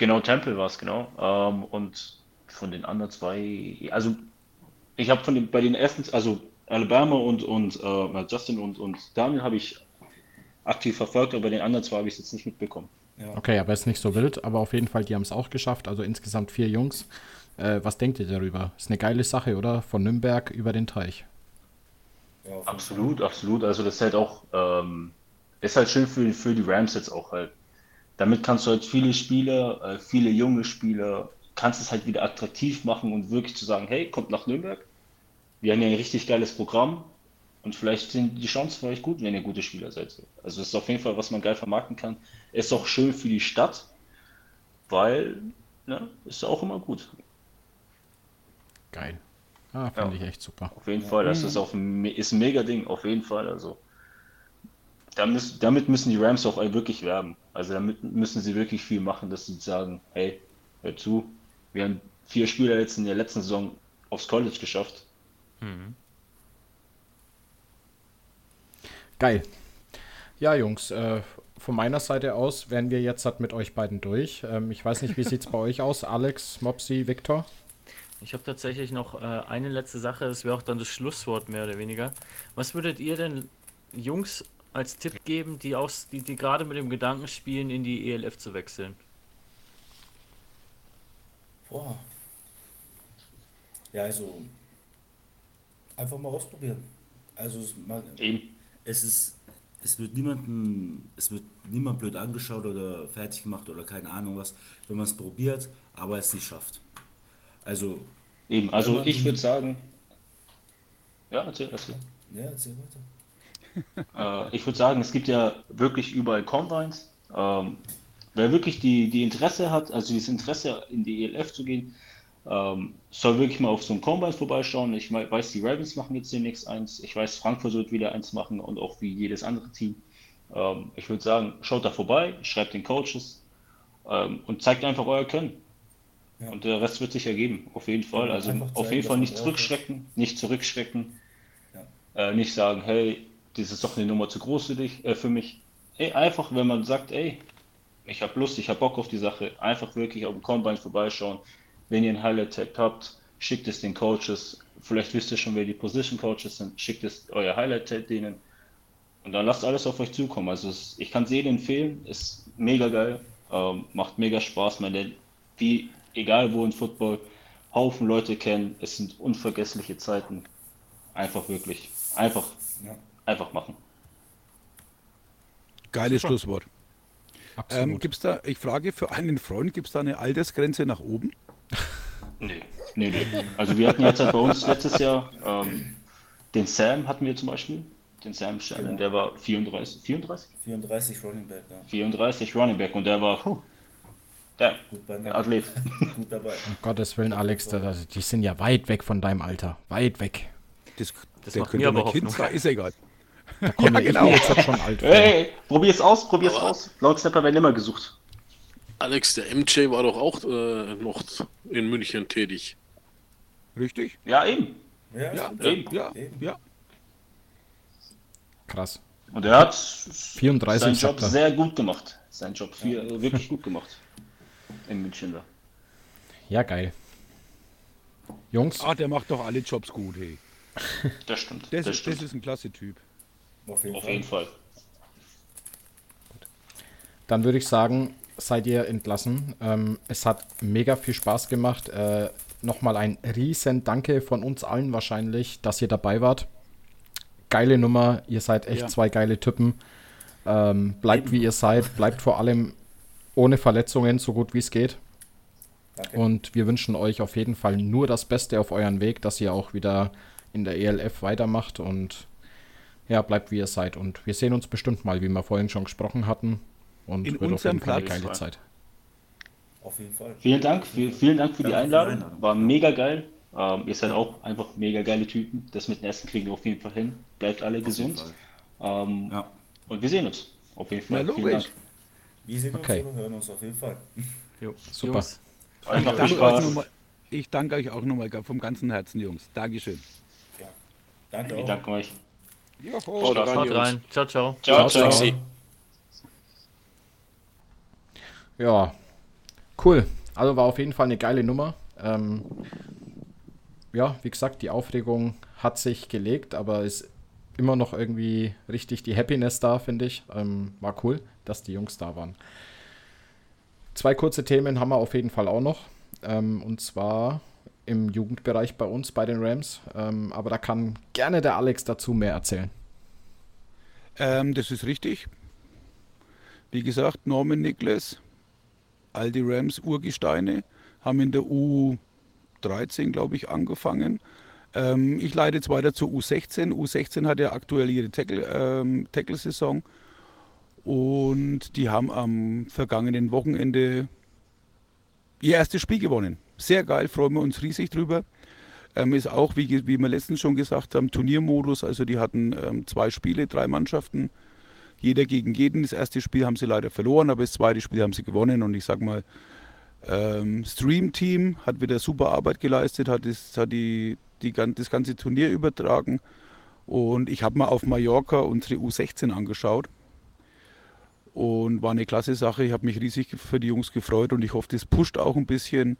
Genau, Temple war es, genau. Ähm, und von den anderen zwei, also ich habe von den, bei den ersten, also Alabama und, und äh, Justin und, und Daniel habe ich aktiv verfolgt, aber bei den anderen zwei habe ich es jetzt nicht mitbekommen. Okay, aber ist nicht so wild, aber auf jeden Fall, die haben es auch geschafft. Also insgesamt vier Jungs. Äh, was denkt ihr darüber? Ist eine geile Sache, oder? Von Nürnberg über den Teich. Ja, Absolut, absolut. Also das ist halt auch, ähm, ist halt schön für, für die Rams jetzt auch halt. Damit kannst du halt viele Spieler, äh, viele junge Spieler, kannst es halt wieder attraktiv machen und wirklich zu sagen, hey, kommt nach Nürnberg. Wir haben ja ein richtig geiles Programm und vielleicht sind die Chancen für euch gut, wenn ihr gute Spieler seid. Also das ist auf jeden Fall, was man geil vermarkten kann. Ist auch schön für die Stadt, weil, ne, ist auch immer gut. Geil. Ah, finde Ja. ich echt super. Auf jeden Fall, das ist me- ist ein mega Ding, auf jeden Fall. Also da müssen, damit müssen die Rams auch wirklich werben. Also damit müssen sie wirklich viel machen, dass sie sagen, hey, hör zu, wir haben vier Spieler jetzt in der letzten Saison aufs College geschafft. Geil. Ja, Jungs, äh, von meiner Seite aus wären wir jetzt halt mit euch beiden durch. Ähm, ich weiß nicht, wie sieht es bei [laughs] euch aus? Alex, Mopsi, Victor? Ich habe tatsächlich noch äh, eine letzte Sache, das wäre auch dann das Schlusswort mehr oder weniger. Was würdet ihr denn Jungs als Tipp geben, die, aus, die, die gerade mit dem Gedanken spielen, in die ELF zu wechseln? Boah. Ja, also einfach mal ausprobieren. Also es, man, Eben. es ist, es wird niemanden, es wird niemand blöd angeschaut oder fertig gemacht oder keine Ahnung was, wenn man es probiert, aber es nicht schafft. Also, Eben, also man- ich würde sagen, ja, erzähl, erzähl. ja, erzähl weiter. Äh, ich würde sagen, es gibt ja wirklich überall Combines. Ähm, wer wirklich die, die Interesse hat, also das Interesse in die ELF zu gehen, ähm, soll wirklich mal auf so einem Combine vorbeischauen. Ich weiß, die Ravens machen jetzt demnächst eins. Ich weiß, Frankfurt wird wieder eins machen und auch wie jedes andere Team. Ähm, ich würde sagen, schaut da vorbei, schreibt den Coaches ähm, und zeigt einfach euer Können. Ja. Und der Rest wird sich ergeben, auf jeden Fall. Also auf jeden Fall nicht zurückschrecken, nicht zurückschrecken. Ja. Äh, nicht sagen, hey, das ist doch eine Nummer zu groß für dich, äh, für mich. Ey, einfach, wenn man sagt, ey, ich habe Lust, ich habe Bock auf die Sache, einfach wirklich auf dem Combine vorbeischauen. Wenn ihr ein Highlight-Tag habt, schickt es den Coaches. Vielleicht wisst ihr schon, wer die Position Coaches sind. Schickt es euer Highlight-Tag denen. Und dann lasst alles auf euch zukommen. Also es, ich kann es jedem empfehlen, ist mega geil, ähm, macht mega Spaß. Man lernt, wie, egal wo in Football, Haufen Leute kennen. Es sind unvergessliche Zeiten. Einfach wirklich. Einfach, ja. Einfach machen. Geiles Super. Schlusswort. Ähm, gibt's da, ich frage für einen Freund, gibt es da eine Altersgrenze nach oben? [laughs] Nee, nee, nee. Also wir hatten jetzt halt bei uns letztes Jahr ähm, den Sam hatten wir zum Beispiel, den Sam Shannon, genau. der war 34, 34? 34 Running Back, ja. 34 Running Back und der war, puh, der Athlet. [laughs] Gut dabei. Um Gottes Willen, Alex, da, die sind ja weit weg von deinem Alter. Weit weg. Das, das macht mir aber Kind sein, ist egal. Da ja, genau. jetzt halt schon alt. [laughs] Hey, probier's aus, probier's aber aus. Laut Snapper werden immer gesucht. Alex, der MJ war doch auch äh, noch in München tätig. Richtig? Ja, eben. Ja, ja, eben. ja, ja. Krass. Und er hat 34 seinen Job sehr gut gemacht. Seinen Job viel, ja. wirklich gut gemacht. In München da. Ja, geil. Jungs. Ah, der macht doch alle Jobs gut, hey. Das stimmt. Das, das, stimmt. das ist ein klasse Typ. Auf jeden Auf Fall. Jeden Fall. Dann würde ich sagen, seid ihr entlassen. Ähm, es hat mega viel Spaß gemacht. Äh, Nochmal ein riesen Danke von uns allen wahrscheinlich, dass ihr dabei wart. Geile Nummer, ihr seid echt ja. zwei geile Typen. Ähm, bleibt Eben. wie ihr seid, bleibt vor allem ohne Verletzungen, so gut wie es geht. Danke. Und wir wünschen euch auf jeden Fall nur das Beste auf euren Weg, dass ihr auch wieder in der ELF weitermacht und ja, bleibt wie ihr seid. Und wir sehen uns bestimmt mal, wie wir vorhin schon gesprochen hatten. Und in wird auf jeden Fall eine geile Zeit. Auf jeden Fall. Vielen Dank, für, vielen Dank für die Einladung. War mega geil. Ähm, ihr seid auch einfach mega geile Typen. Das mit dem Essen kriegen wir auf jeden Fall hin. Bleibt alle auf gesund. Ähm, ja. Und wir sehen uns. Auf jeden Fall. Vielen Dank. Wir sehen uns okay. und hören uns auf jeden Fall. Jo, super. Ich danke, euch mal, ich danke euch auch nochmal vom ganzen Herzen, Jungs. Dankeschön. Ja. Danke ich danke euch. Joho. Haut rein. rein. Ciao, ciao. Ciao, ciao. ciao. Ja, cool. Also war auf jeden Fall eine geile Nummer. Ähm, ja, wie gesagt, die Aufregung hat sich gelegt, aber ist immer noch irgendwie richtig die Happiness da, finde ich. Ähm, war cool, dass die Jungs da waren. Zwei kurze Themen haben wir auf jeden Fall auch noch. Ähm, und zwar im Jugendbereich bei uns, bei den Rams. Ähm, aber da kann gerne der Alex dazu mehr erzählen. Ähm, das ist richtig. Wie gesagt, Norman Nicholas all die Rams Urgesteine, haben in der U13, glaube ich, angefangen. Ähm, ich leite jetzt weiter zur U16. U16 hat ja aktuell ihre ähm, Tackle-Saison Tackle und die haben am vergangenen Wochenende ihr erstes Spiel gewonnen. Sehr geil, freuen wir uns riesig drüber. Ähm, ist auch, wie, wie wir letztens schon gesagt haben, Turniermodus. Also die hatten ähm, zwei Spiele, drei Mannschaften jeder gegen jeden. Das erste Spiel haben sie leider verloren, aber das zweite Spiel haben sie gewonnen. Und ich sag mal, ähm, Stream Team hat wieder super Arbeit geleistet, hat, das, hat die, die, das ganze Turnier übertragen. Und ich habe mal auf Mallorca unsere U16 angeschaut. Und war eine klasse Sache. Ich habe mich riesig für die Jungs gefreut und ich hoffe, das pusht auch ein bisschen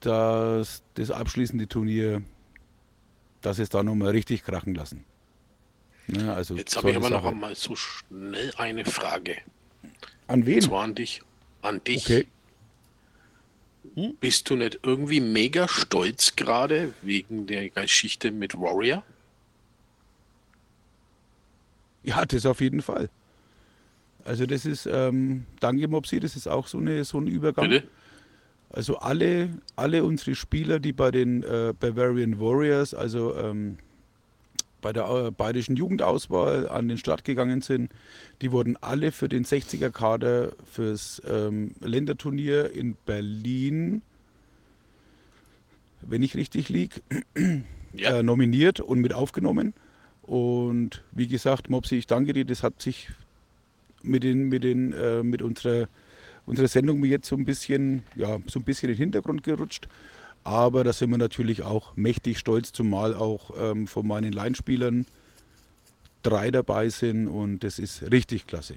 dass das abschließende Turnier, dass es da nochmal richtig krachen lassen. Ja, also Jetzt habe ich aber noch einmal so schnell eine Frage. An wen? Und zwar an dich. An dich. Okay. Hm? Bist du nicht irgendwie mega stolz gerade wegen der Geschichte mit Warrior? Ja, das auf jeden Fall. Also das ist, ähm, danke Mopsi, das ist auch so, eine, so ein Übergang. Bitte? Also alle, alle unsere Spieler, die bei den äh, Bavarian Warriors, also ähm, bei der äh, bayerischen Jugendauswahl an den Start gegangen sind, die wurden alle für den 60er-Kader fürs ähm, Länderturnier in Berlin, wenn ich richtig liege, [clears throat] Ja. äh, nominiert und mit aufgenommen. Und wie gesagt, Mopsi, ich danke dir, das hat sich mit, den, mit, den, äh, mit unserer, unserer Sendung mir jetzt so ein bisschen, ja, so ein bisschen in den Hintergrund gerutscht. Aber da sind wir natürlich auch mächtig stolz, zumal auch ähm, von meinen Laienspielern drei dabei sind und das ist richtig klasse.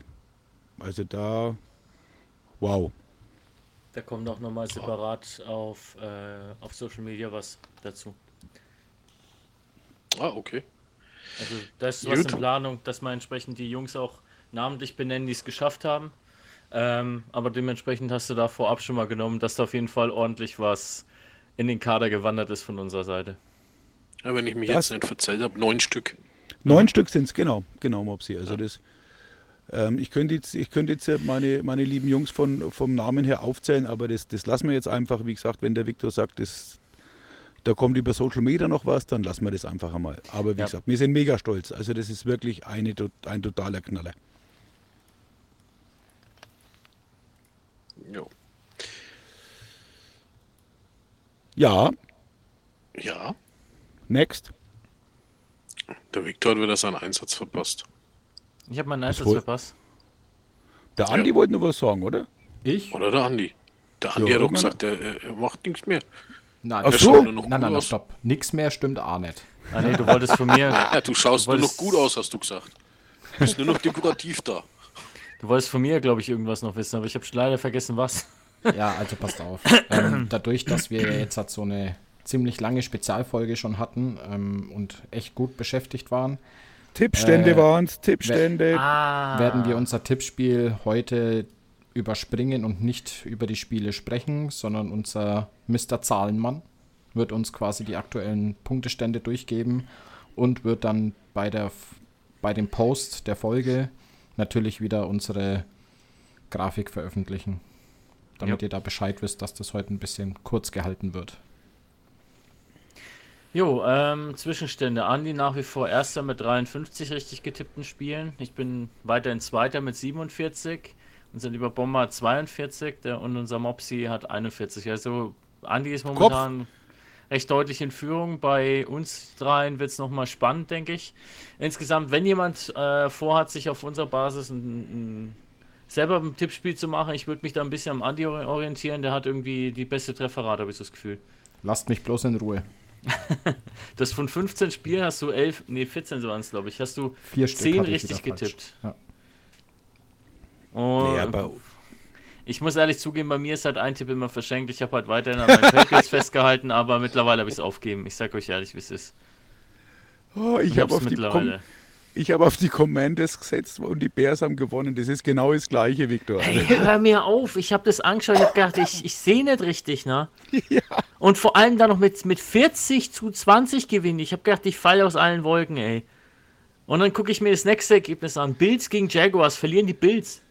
Also da, wow. Da kommt auch nochmal separat auf, äh, auf Social Media was dazu. Ah, okay. Also das ist was in Planung, dass wir entsprechend die Jungs auch namentlich benennen, die es geschafft haben. Ähm, aber dementsprechend hast du da vorab schon mal genommen, dass da auf jeden Fall ordentlich was in den Kader gewandert ist von unserer Seite. Ja, wenn ich mich Das- jetzt nicht verzählt habe, neun Stück. Neun Stück sind es, genau, genau, Mopsi. Also das, ähm, ich könnte jetzt, ich könnte jetzt meine, meine lieben Jungs von, vom Namen her aufzählen, aber das, das lassen wir jetzt einfach, wie gesagt, wenn der Viktor sagt, das, da kommt über Social Media noch was, dann lassen wir das einfach einmal. Aber wie Ja. gesagt, wir sind mega stolz. Also das ist wirklich eine, ein totaler Knaller. Jo. Ja, Ja, next. der Viktor hat wieder seinen Einsatz verpasst. Ich habe meinen Einsatz wohl- verpasst. Der Andi wollte nur was sagen, oder? Ich? Oder der Andi. Der Andi hat doch irgendwann- gesagt, er, er- er macht nichts mehr. Nein, Ach so. stimmt. Nur noch nein, nein, nein, stopp. Nix mehr stimmt auch nicht. Ah nee, du wolltest von mir, [laughs] Ja, du schaust Du nur noch gut aus, hast du gesagt. Du bist nur noch dekorativ da. Du wolltest von mir, glaube ich, irgendwas noch wissen, aber ich habe leider vergessen, was. [laughs] Ja, also passt auf. ähm, dadurch, dass wir jetzt halt so eine ziemlich lange Spezialfolge schon hatten ähm, und echt gut beschäftigt waren, Tippstände Äh, waren's, Tippstände. Ah, werden wir unser Tippspiel heute überspringen und nicht über die Spiele sprechen, sondern unser Mr. Zahlenmann wird uns quasi die aktuellen Punktestände durchgeben und wird dann bei, der, bei dem Post der Folge natürlich wieder unsere Grafik veröffentlichen, damit Ja. ihr da Bescheid wisst, dass das heute ein bisschen kurz gehalten wird. Jo, ähm, Zwischenstände. Andi nach wie vor Erster mit 53 richtig getippten Spielen. Ich bin weiterhin Zweiter mit 47. Unser lieber Bomber hat 42 der, und unser Mopsi hat 41. Also Andi ist momentan recht deutlich in Führung. Bei uns dreien wird es nochmal spannend, denke ich. Insgesamt, wenn jemand äh, vorhat, sich auf unserer Basis ein, ein, selber ein Tippspiel zu machen, ich würde mich da ein bisschen am Andi ori- orientieren. Der hat irgendwie die beste Trefferrate, habe ich so das Gefühl. Lasst mich bloß in Ruhe. [laughs] Das von 15 Spielen hast du 11, nee, 14 waren es, glaube ich, hast du Vier Stück 10 hatte ich richtig getippt. Ja. Und Nee, aber ich muss ehrlich zugeben, bei mir ist halt ein Tipp immer verschenkt. Ich habe halt weiterhin an meinen Patriots [laughs] festgehalten, aber mittlerweile habe ich es aufgegeben. Ich sag euch ehrlich, wie es ist. oh, ich habe auf, hab auf die Commanders gesetzt und die Bears haben gewonnen. Das ist genau das Gleiche, Viktor. Hey, hör mir auf. Ich habe das angeschaut. Ich habe gedacht, ich, ich sehe nicht richtig, ne? [laughs] Und vor allem dann noch mit, mit 40 zu 20 gewinnen. Ich habe gedacht, ich falle aus allen Wolken, ey. Und dann gucke ich mir das nächste Ergebnis an. Bills gegen Jaguars. Verlieren die Bills.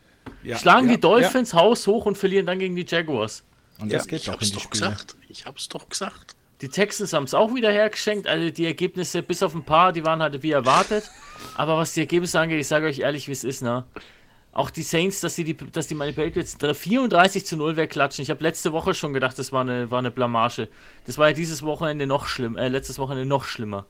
Ja, Schlagen ja, die Dolphins Haus hoch und verlieren dann gegen die Jaguars. Und Ja, das geht Ich doch in hab's die doch Spiele. gesagt. Ich hab's doch gesagt. Die Texans haben es auch wieder hergeschenkt. Also die Ergebnisse, bis auf ein paar, die waren halt wie erwartet. Aber was die Ergebnisse angeht, ich sage euch ehrlich, wie es ist, ne? Auch die Saints, dass die, die, dass die meine Patriots 34 zu 0 wegklatschen. Ich habe letzte Woche schon gedacht, das war eine, war eine Blamage. Das war ja dieses Wochenende noch schlimm, äh, letztes Wochenende noch schlimmer.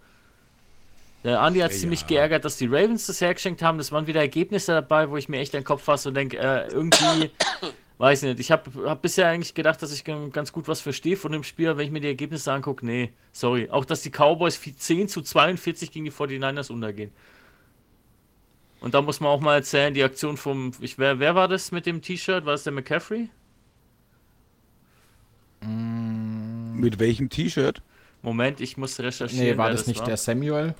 Der Andi hat ziemlich geärgert, dass die Ravens das hergeschenkt haben. Das waren wieder Ergebnisse dabei, wo ich mir echt den Kopf fasse und denke, äh, irgendwie, [coughs] weiß nicht. Ich habe hab bisher eigentlich gedacht, dass ich ganz gut was verstehe von dem Spiel, aber wenn ich mir die Ergebnisse angucke, nee, sorry. Auch, dass die Cowboys vi- 10 zu 42 gegen die 49ers untergehen. Und da muss man auch mal erzählen, die Aktion vom, ich, wer, wer war das mit dem T-Shirt? War es der McCaffrey? Mit welchem T-Shirt? Moment, ich muss recherchieren. Nee, war wer das nicht war. der Samuel?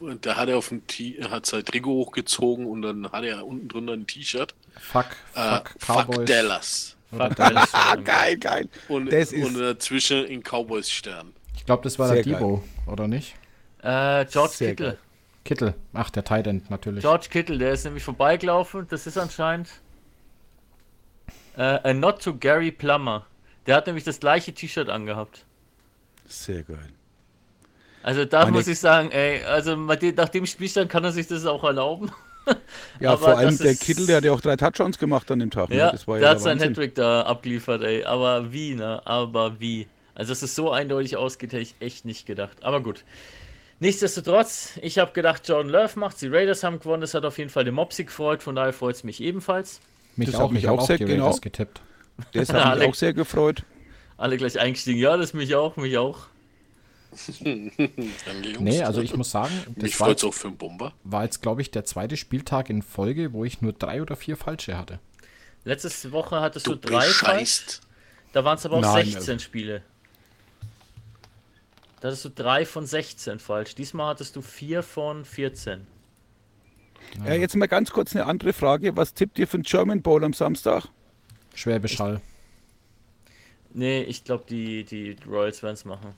Und da hat er auf dem T er hat sein Trikot hochgezogen und dann hat er unten drunter ein T-Shirt. Fuck, Äh, fuck, fuck Cowboys. Dallas. Fuck Dallas. Ah, [laughs] geil, geil. Und, Das ist- und dazwischen in Cowboys Stern. Ich glaube, das war Sehr der Debo, oder nicht? Äh, George Sehr Kittle. geil. Kittel. Ach, der Tight End natürlich. George Kittle, der ist nämlich vorbeigelaufen. Das ist anscheinend äh, a Not to Gary Plummer. Der hat nämlich das gleiche T-Shirt angehabt. Sehr geil. Also da Meine- muss ich sagen, ey, also nach dem- Spielstand kann er sich das auch erlauben. [laughs] Ja, Aber vor allem der ist- Kittel, der hat ja auch drei Touchdowns gemacht an dem Tag. ne? Ja, das war ja der hat der seinen. Hattrick da abgeliefert, ey. Aber wie, ne? Aber wie? Also, dass es so eindeutig ausgeht, hätte ich echt nicht gedacht. Aber gut. Nichtsdestotrotz, ich habe gedacht, Jordan Love macht die Raiders haben gewonnen. Das hat auf jeden Fall den Mopsy gefreut. Von daher freut es mich ebenfalls. Mich Das auch, hat mich ich hab auch sehr- genau. Getippt. Das hat [laughs] mich auch sehr gefreut. Alle gleich eingestiegen. Ja, das mich auch, mich auch. [laughs] Nee, also ich muss sagen, [laughs] das war auch für einen Bomber. war jetzt glaube ich, der zweite Spieltag in Folge, wo ich nur drei oder vier falsche hatte. Letzte Woche hattest du, Du drei falsch. Da waren es aber auch Nein, 16 also- Spiele. Da hattest du drei von 16 falsch. Diesmal hattest du vier von 14. Ja, jetzt mal ganz kurz eine andere Frage. Was tippt ihr für den German Bowl am Samstag? Schwäbisch Hall. Nee, ich glaube, die, die Royals werden es machen.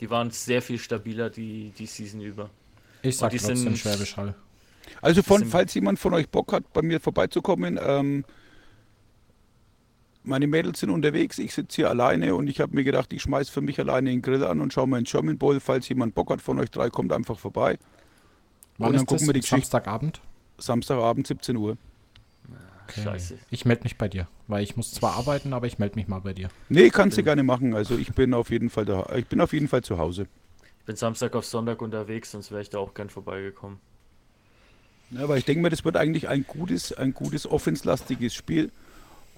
Die waren sehr viel stabiler die, die Season über. Ich sag die trotzdem sind- Schwäbisch Hall. Also von, falls jemand von euch Bock hat, bei mir vorbeizukommen, ähm, meine Mädels sind unterwegs, ich sitze hier alleine und ich habe mir gedacht, ich schmeiß für mich alleine den Grill an und schaue mal in German Bowl. Falls jemand Bock hat von euch drei, kommt einfach vorbei. Wann und dann ist gucken das? wir die Geschichte. Samstagabend? Samstagabend 17 Uhr. Okay. Scheiße. Ich melde mich bei dir, weil ich muss zwar arbeiten, aber ich melde mich mal bei dir. Nee, kannst du gerne machen. Also ich bin auf jeden Fall da. Ich bin auf jeden Fall zu Hause. Ich bin Samstag auf Sonntag unterwegs, sonst wäre ich da auch gern vorbeigekommen. Ja, aber ich denke mir, das wird eigentlich ein gutes, ein gutes offenslastiges Spiel.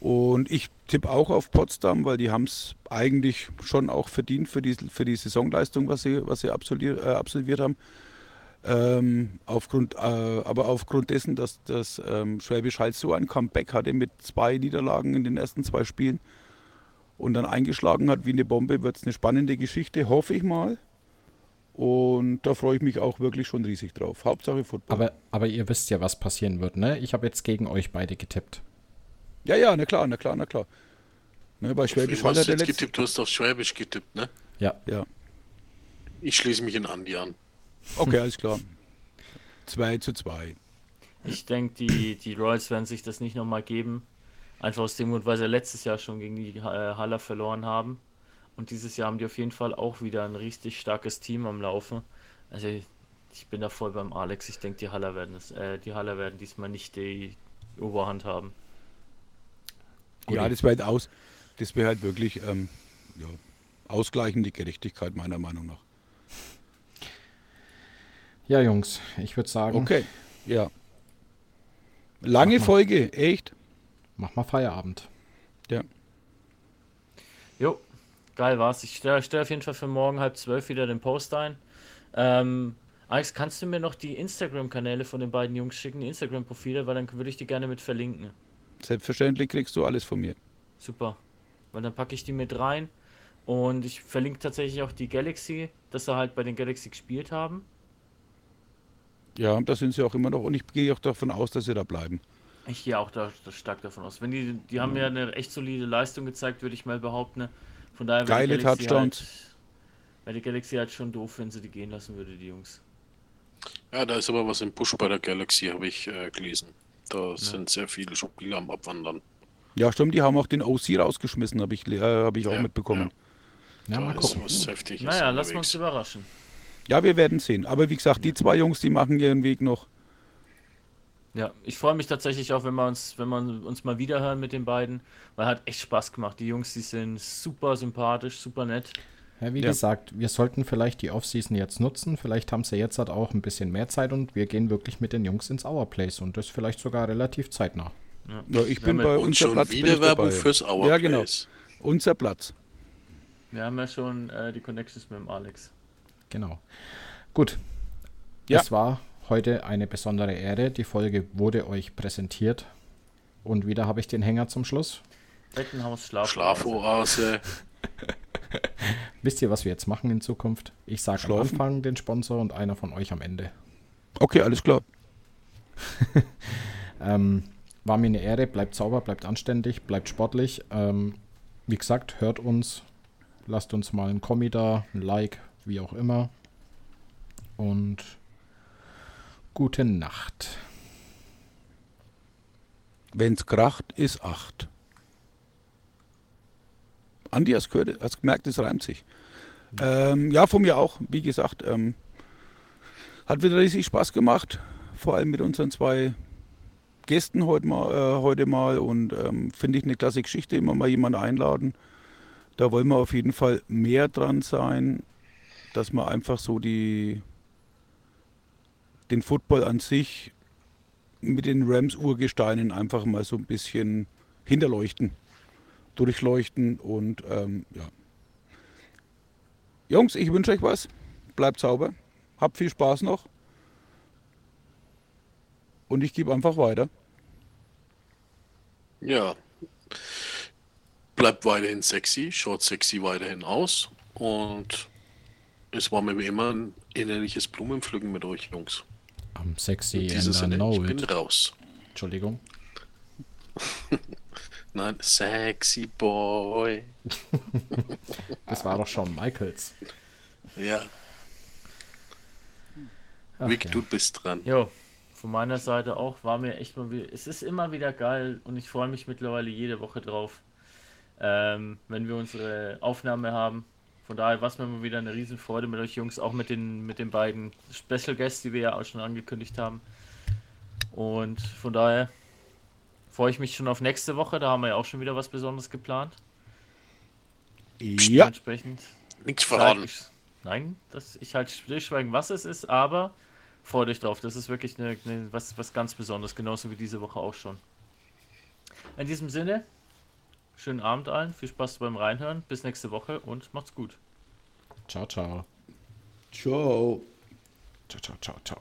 Und ich tippe auch auf Potsdam, weil die haben es eigentlich schon auch verdient für die, für die Saisonleistung, was sie, was sie absolviert, äh, absolviert haben. Ähm, aufgrund, äh, aber aufgrund dessen, dass das ähm, Schwäbisch Hall so ein Comeback hatte mit zwei Niederlagen in den ersten zwei Spielen und dann eingeschlagen hat wie eine Bombe, wird es eine spannende Geschichte, hoffe ich mal. Und da freue ich mich auch wirklich schon riesig drauf. Hauptsache Football. Aber, aber ihr wisst ja, was passieren wird, ne? Ich habe jetzt gegen euch beide getippt. Ja, ja, na klar, na klar, na klar. Ne, bei Schwäbisch Hall hat du der jetzt letzte. getippt? Du hast auf Schwäbisch getippt, ne? Ja, Ja, Ich schließe mich in Andi an. Okay, alles klar. 2 zu 2. Ich denke, die, die Royals werden sich das nicht nochmal geben. Einfach aus dem Grund, weil sie letztes Jahr schon gegen die äh, Haller verloren haben. Und dieses Jahr haben die auf jeden Fall auch wieder ein richtig starkes Team am Laufen. Also ich bin da voll beim Alex. Ich denke, die Haller werden es, äh, die Haller werden diesmal nicht die Oberhand haben. Ja, das wäre halt aus. Das wäre halt wirklich ähm, ja, ausgleichende Gerechtigkeit, meiner Meinung nach. Ja Jungs, ich würde sagen, Okay, ja. Lange Mach mal. Folge, echt? mach mal Feierabend. Ja. Jo, geil war's. Ich stelle stell auf jeden Fall für morgen halb zwölf wieder den Post ein. Ähm, Alex, kannst du mir noch die Instagram-Kanäle von den beiden Jungs schicken, die Instagram-Profile, weil dann würde ich die gerne mit verlinken. Selbstverständlich kriegst du alles von mir. Super. Weil dann packe ich die mit rein. Und ich verlinke tatsächlich auch die Galaxy, dass sie halt bei den Galaxy gespielt haben. Ja, da sind sie auch immer noch. Und ich gehe auch davon aus, dass sie da bleiben. Ich gehe auch da, da stark davon aus. Wenn die, die haben ja eine echt solide Leistung gezeigt, würde ich mal behaupten. Von daher Geile Touchdowns. Halt, wäre die Galaxy halt schon doof, wenn sie die gehen lassen würde, die Jungs. Ja, da ist aber was im Busch bei der Galaxy, habe ich äh, gelesen. Da sind sehr viele Spieler am Abwandern. Ja, stimmt, die haben auch den OC rausgeschmissen, habe ich, äh, hab ich auch Ja, mitbekommen. Ja, da mal ist gucken. was Heftiges Naja, lassen wir uns überraschen. Ja, wir werden sehen. Aber wie gesagt, die zwei Jungs, die machen ihren Weg noch. Ja, ich freue mich tatsächlich auch, wenn wir uns, wenn wir uns mal wieder hören mit den beiden, weil hat echt Spaß gemacht. Die Jungs, die sind super sympathisch, super nett. Ja, wie Ja. gesagt, wir sollten vielleicht die Offseason jetzt nutzen. Vielleicht haben sie jetzt halt auch ein bisschen mehr Zeit und wir gehen wirklich mit den Jungs ins Hour Place und das vielleicht sogar relativ zeitnah. Ja, ich Wir bin bei ja- unser schon Platz. wieder ich Werbung fürs Hour Ja, genau. Place. Unser Platz. Wir haben ja schon äh, die Connections mit dem Alex. Genau. Gut. Ja. Es war heute eine besondere Ehre. Die Folge wurde euch präsentiert. Und wieder habe ich den Hänger zum Schluss. Bettenhaus, Schlaf. Schlafoase. [laughs] Wisst ihr, was wir jetzt machen in Zukunft? Ich sage am? Anfang den Sponsor und einer von euch am Ende. Okay, alles klar. [laughs] Ähm, war mir eine Ehre. Bleibt sauber, bleibt anständig, bleibt sportlich. Ähm, wie gesagt, hört uns. Lasst uns mal ein Kommi da, ein Like, wie auch immer. Und gute Nacht. Wenn's kracht, ist acht. Andi, hast, gehört, hast gemerkt, es reimt sich. Ähm, ja, von mir auch. Wie gesagt, ähm, hat wieder riesig Spaß gemacht. Vor allem mit unseren zwei Gästen heute mal, äh, heute mal und ähm, finde ich eine klasse Geschichte, immer mal jemanden einladen. Da wollen wir auf jeden Fall mehr dran sein, dass wir einfach so die, den Football an sich mit den Rams-Urgesteinen einfach mal so ein bisschen hinterleuchten, durchleuchten und ähm, ja. Jungs, ich wünsche euch was. Bleibt sauber. Habt viel Spaß noch. Und ich gebe einfach weiter. Ja. Bleibt weiterhin sexy, schaut sexy weiterhin aus. Und es war mir wie immer ein innerliches Blumenpflücken mit euch, Jungs. Am sexy In diesem and I know ich bin it. raus. Entschuldigung. [laughs] Nein, sexy boy. [laughs] Das war doch schon Michaels. Ja, Ach, Vic, ja. du bist dran. Jo, von meiner Seite auch war mir echt mal wieder. Es ist immer wieder geil und ich freue mich mittlerweile jede Woche drauf, ähm, wenn wir unsere Aufnahme haben. Von daher war es mir mal wieder eine Riesenfreude mit euch Jungs, auch mit den, mit den beiden Special Guests, die wir ja auch schon angekündigt haben. Und von daher freue ich mich schon auf nächste Woche. Da haben wir ja auch schon wieder was Besonderes geplant. Ja, Entsprechend. Nichts verraten. Nein, das, ich halt stillschweigen, was es ist, aber freut euch drauf. Das ist wirklich eine, eine, was, was ganz Besonderes, genauso wie diese Woche auch schon. In diesem Sinne, schönen Abend allen, viel Spaß beim Reinhören, bis nächste Woche und macht's gut. Ciao, ciao. ciao. Ciao, ciao, ciao, ciao.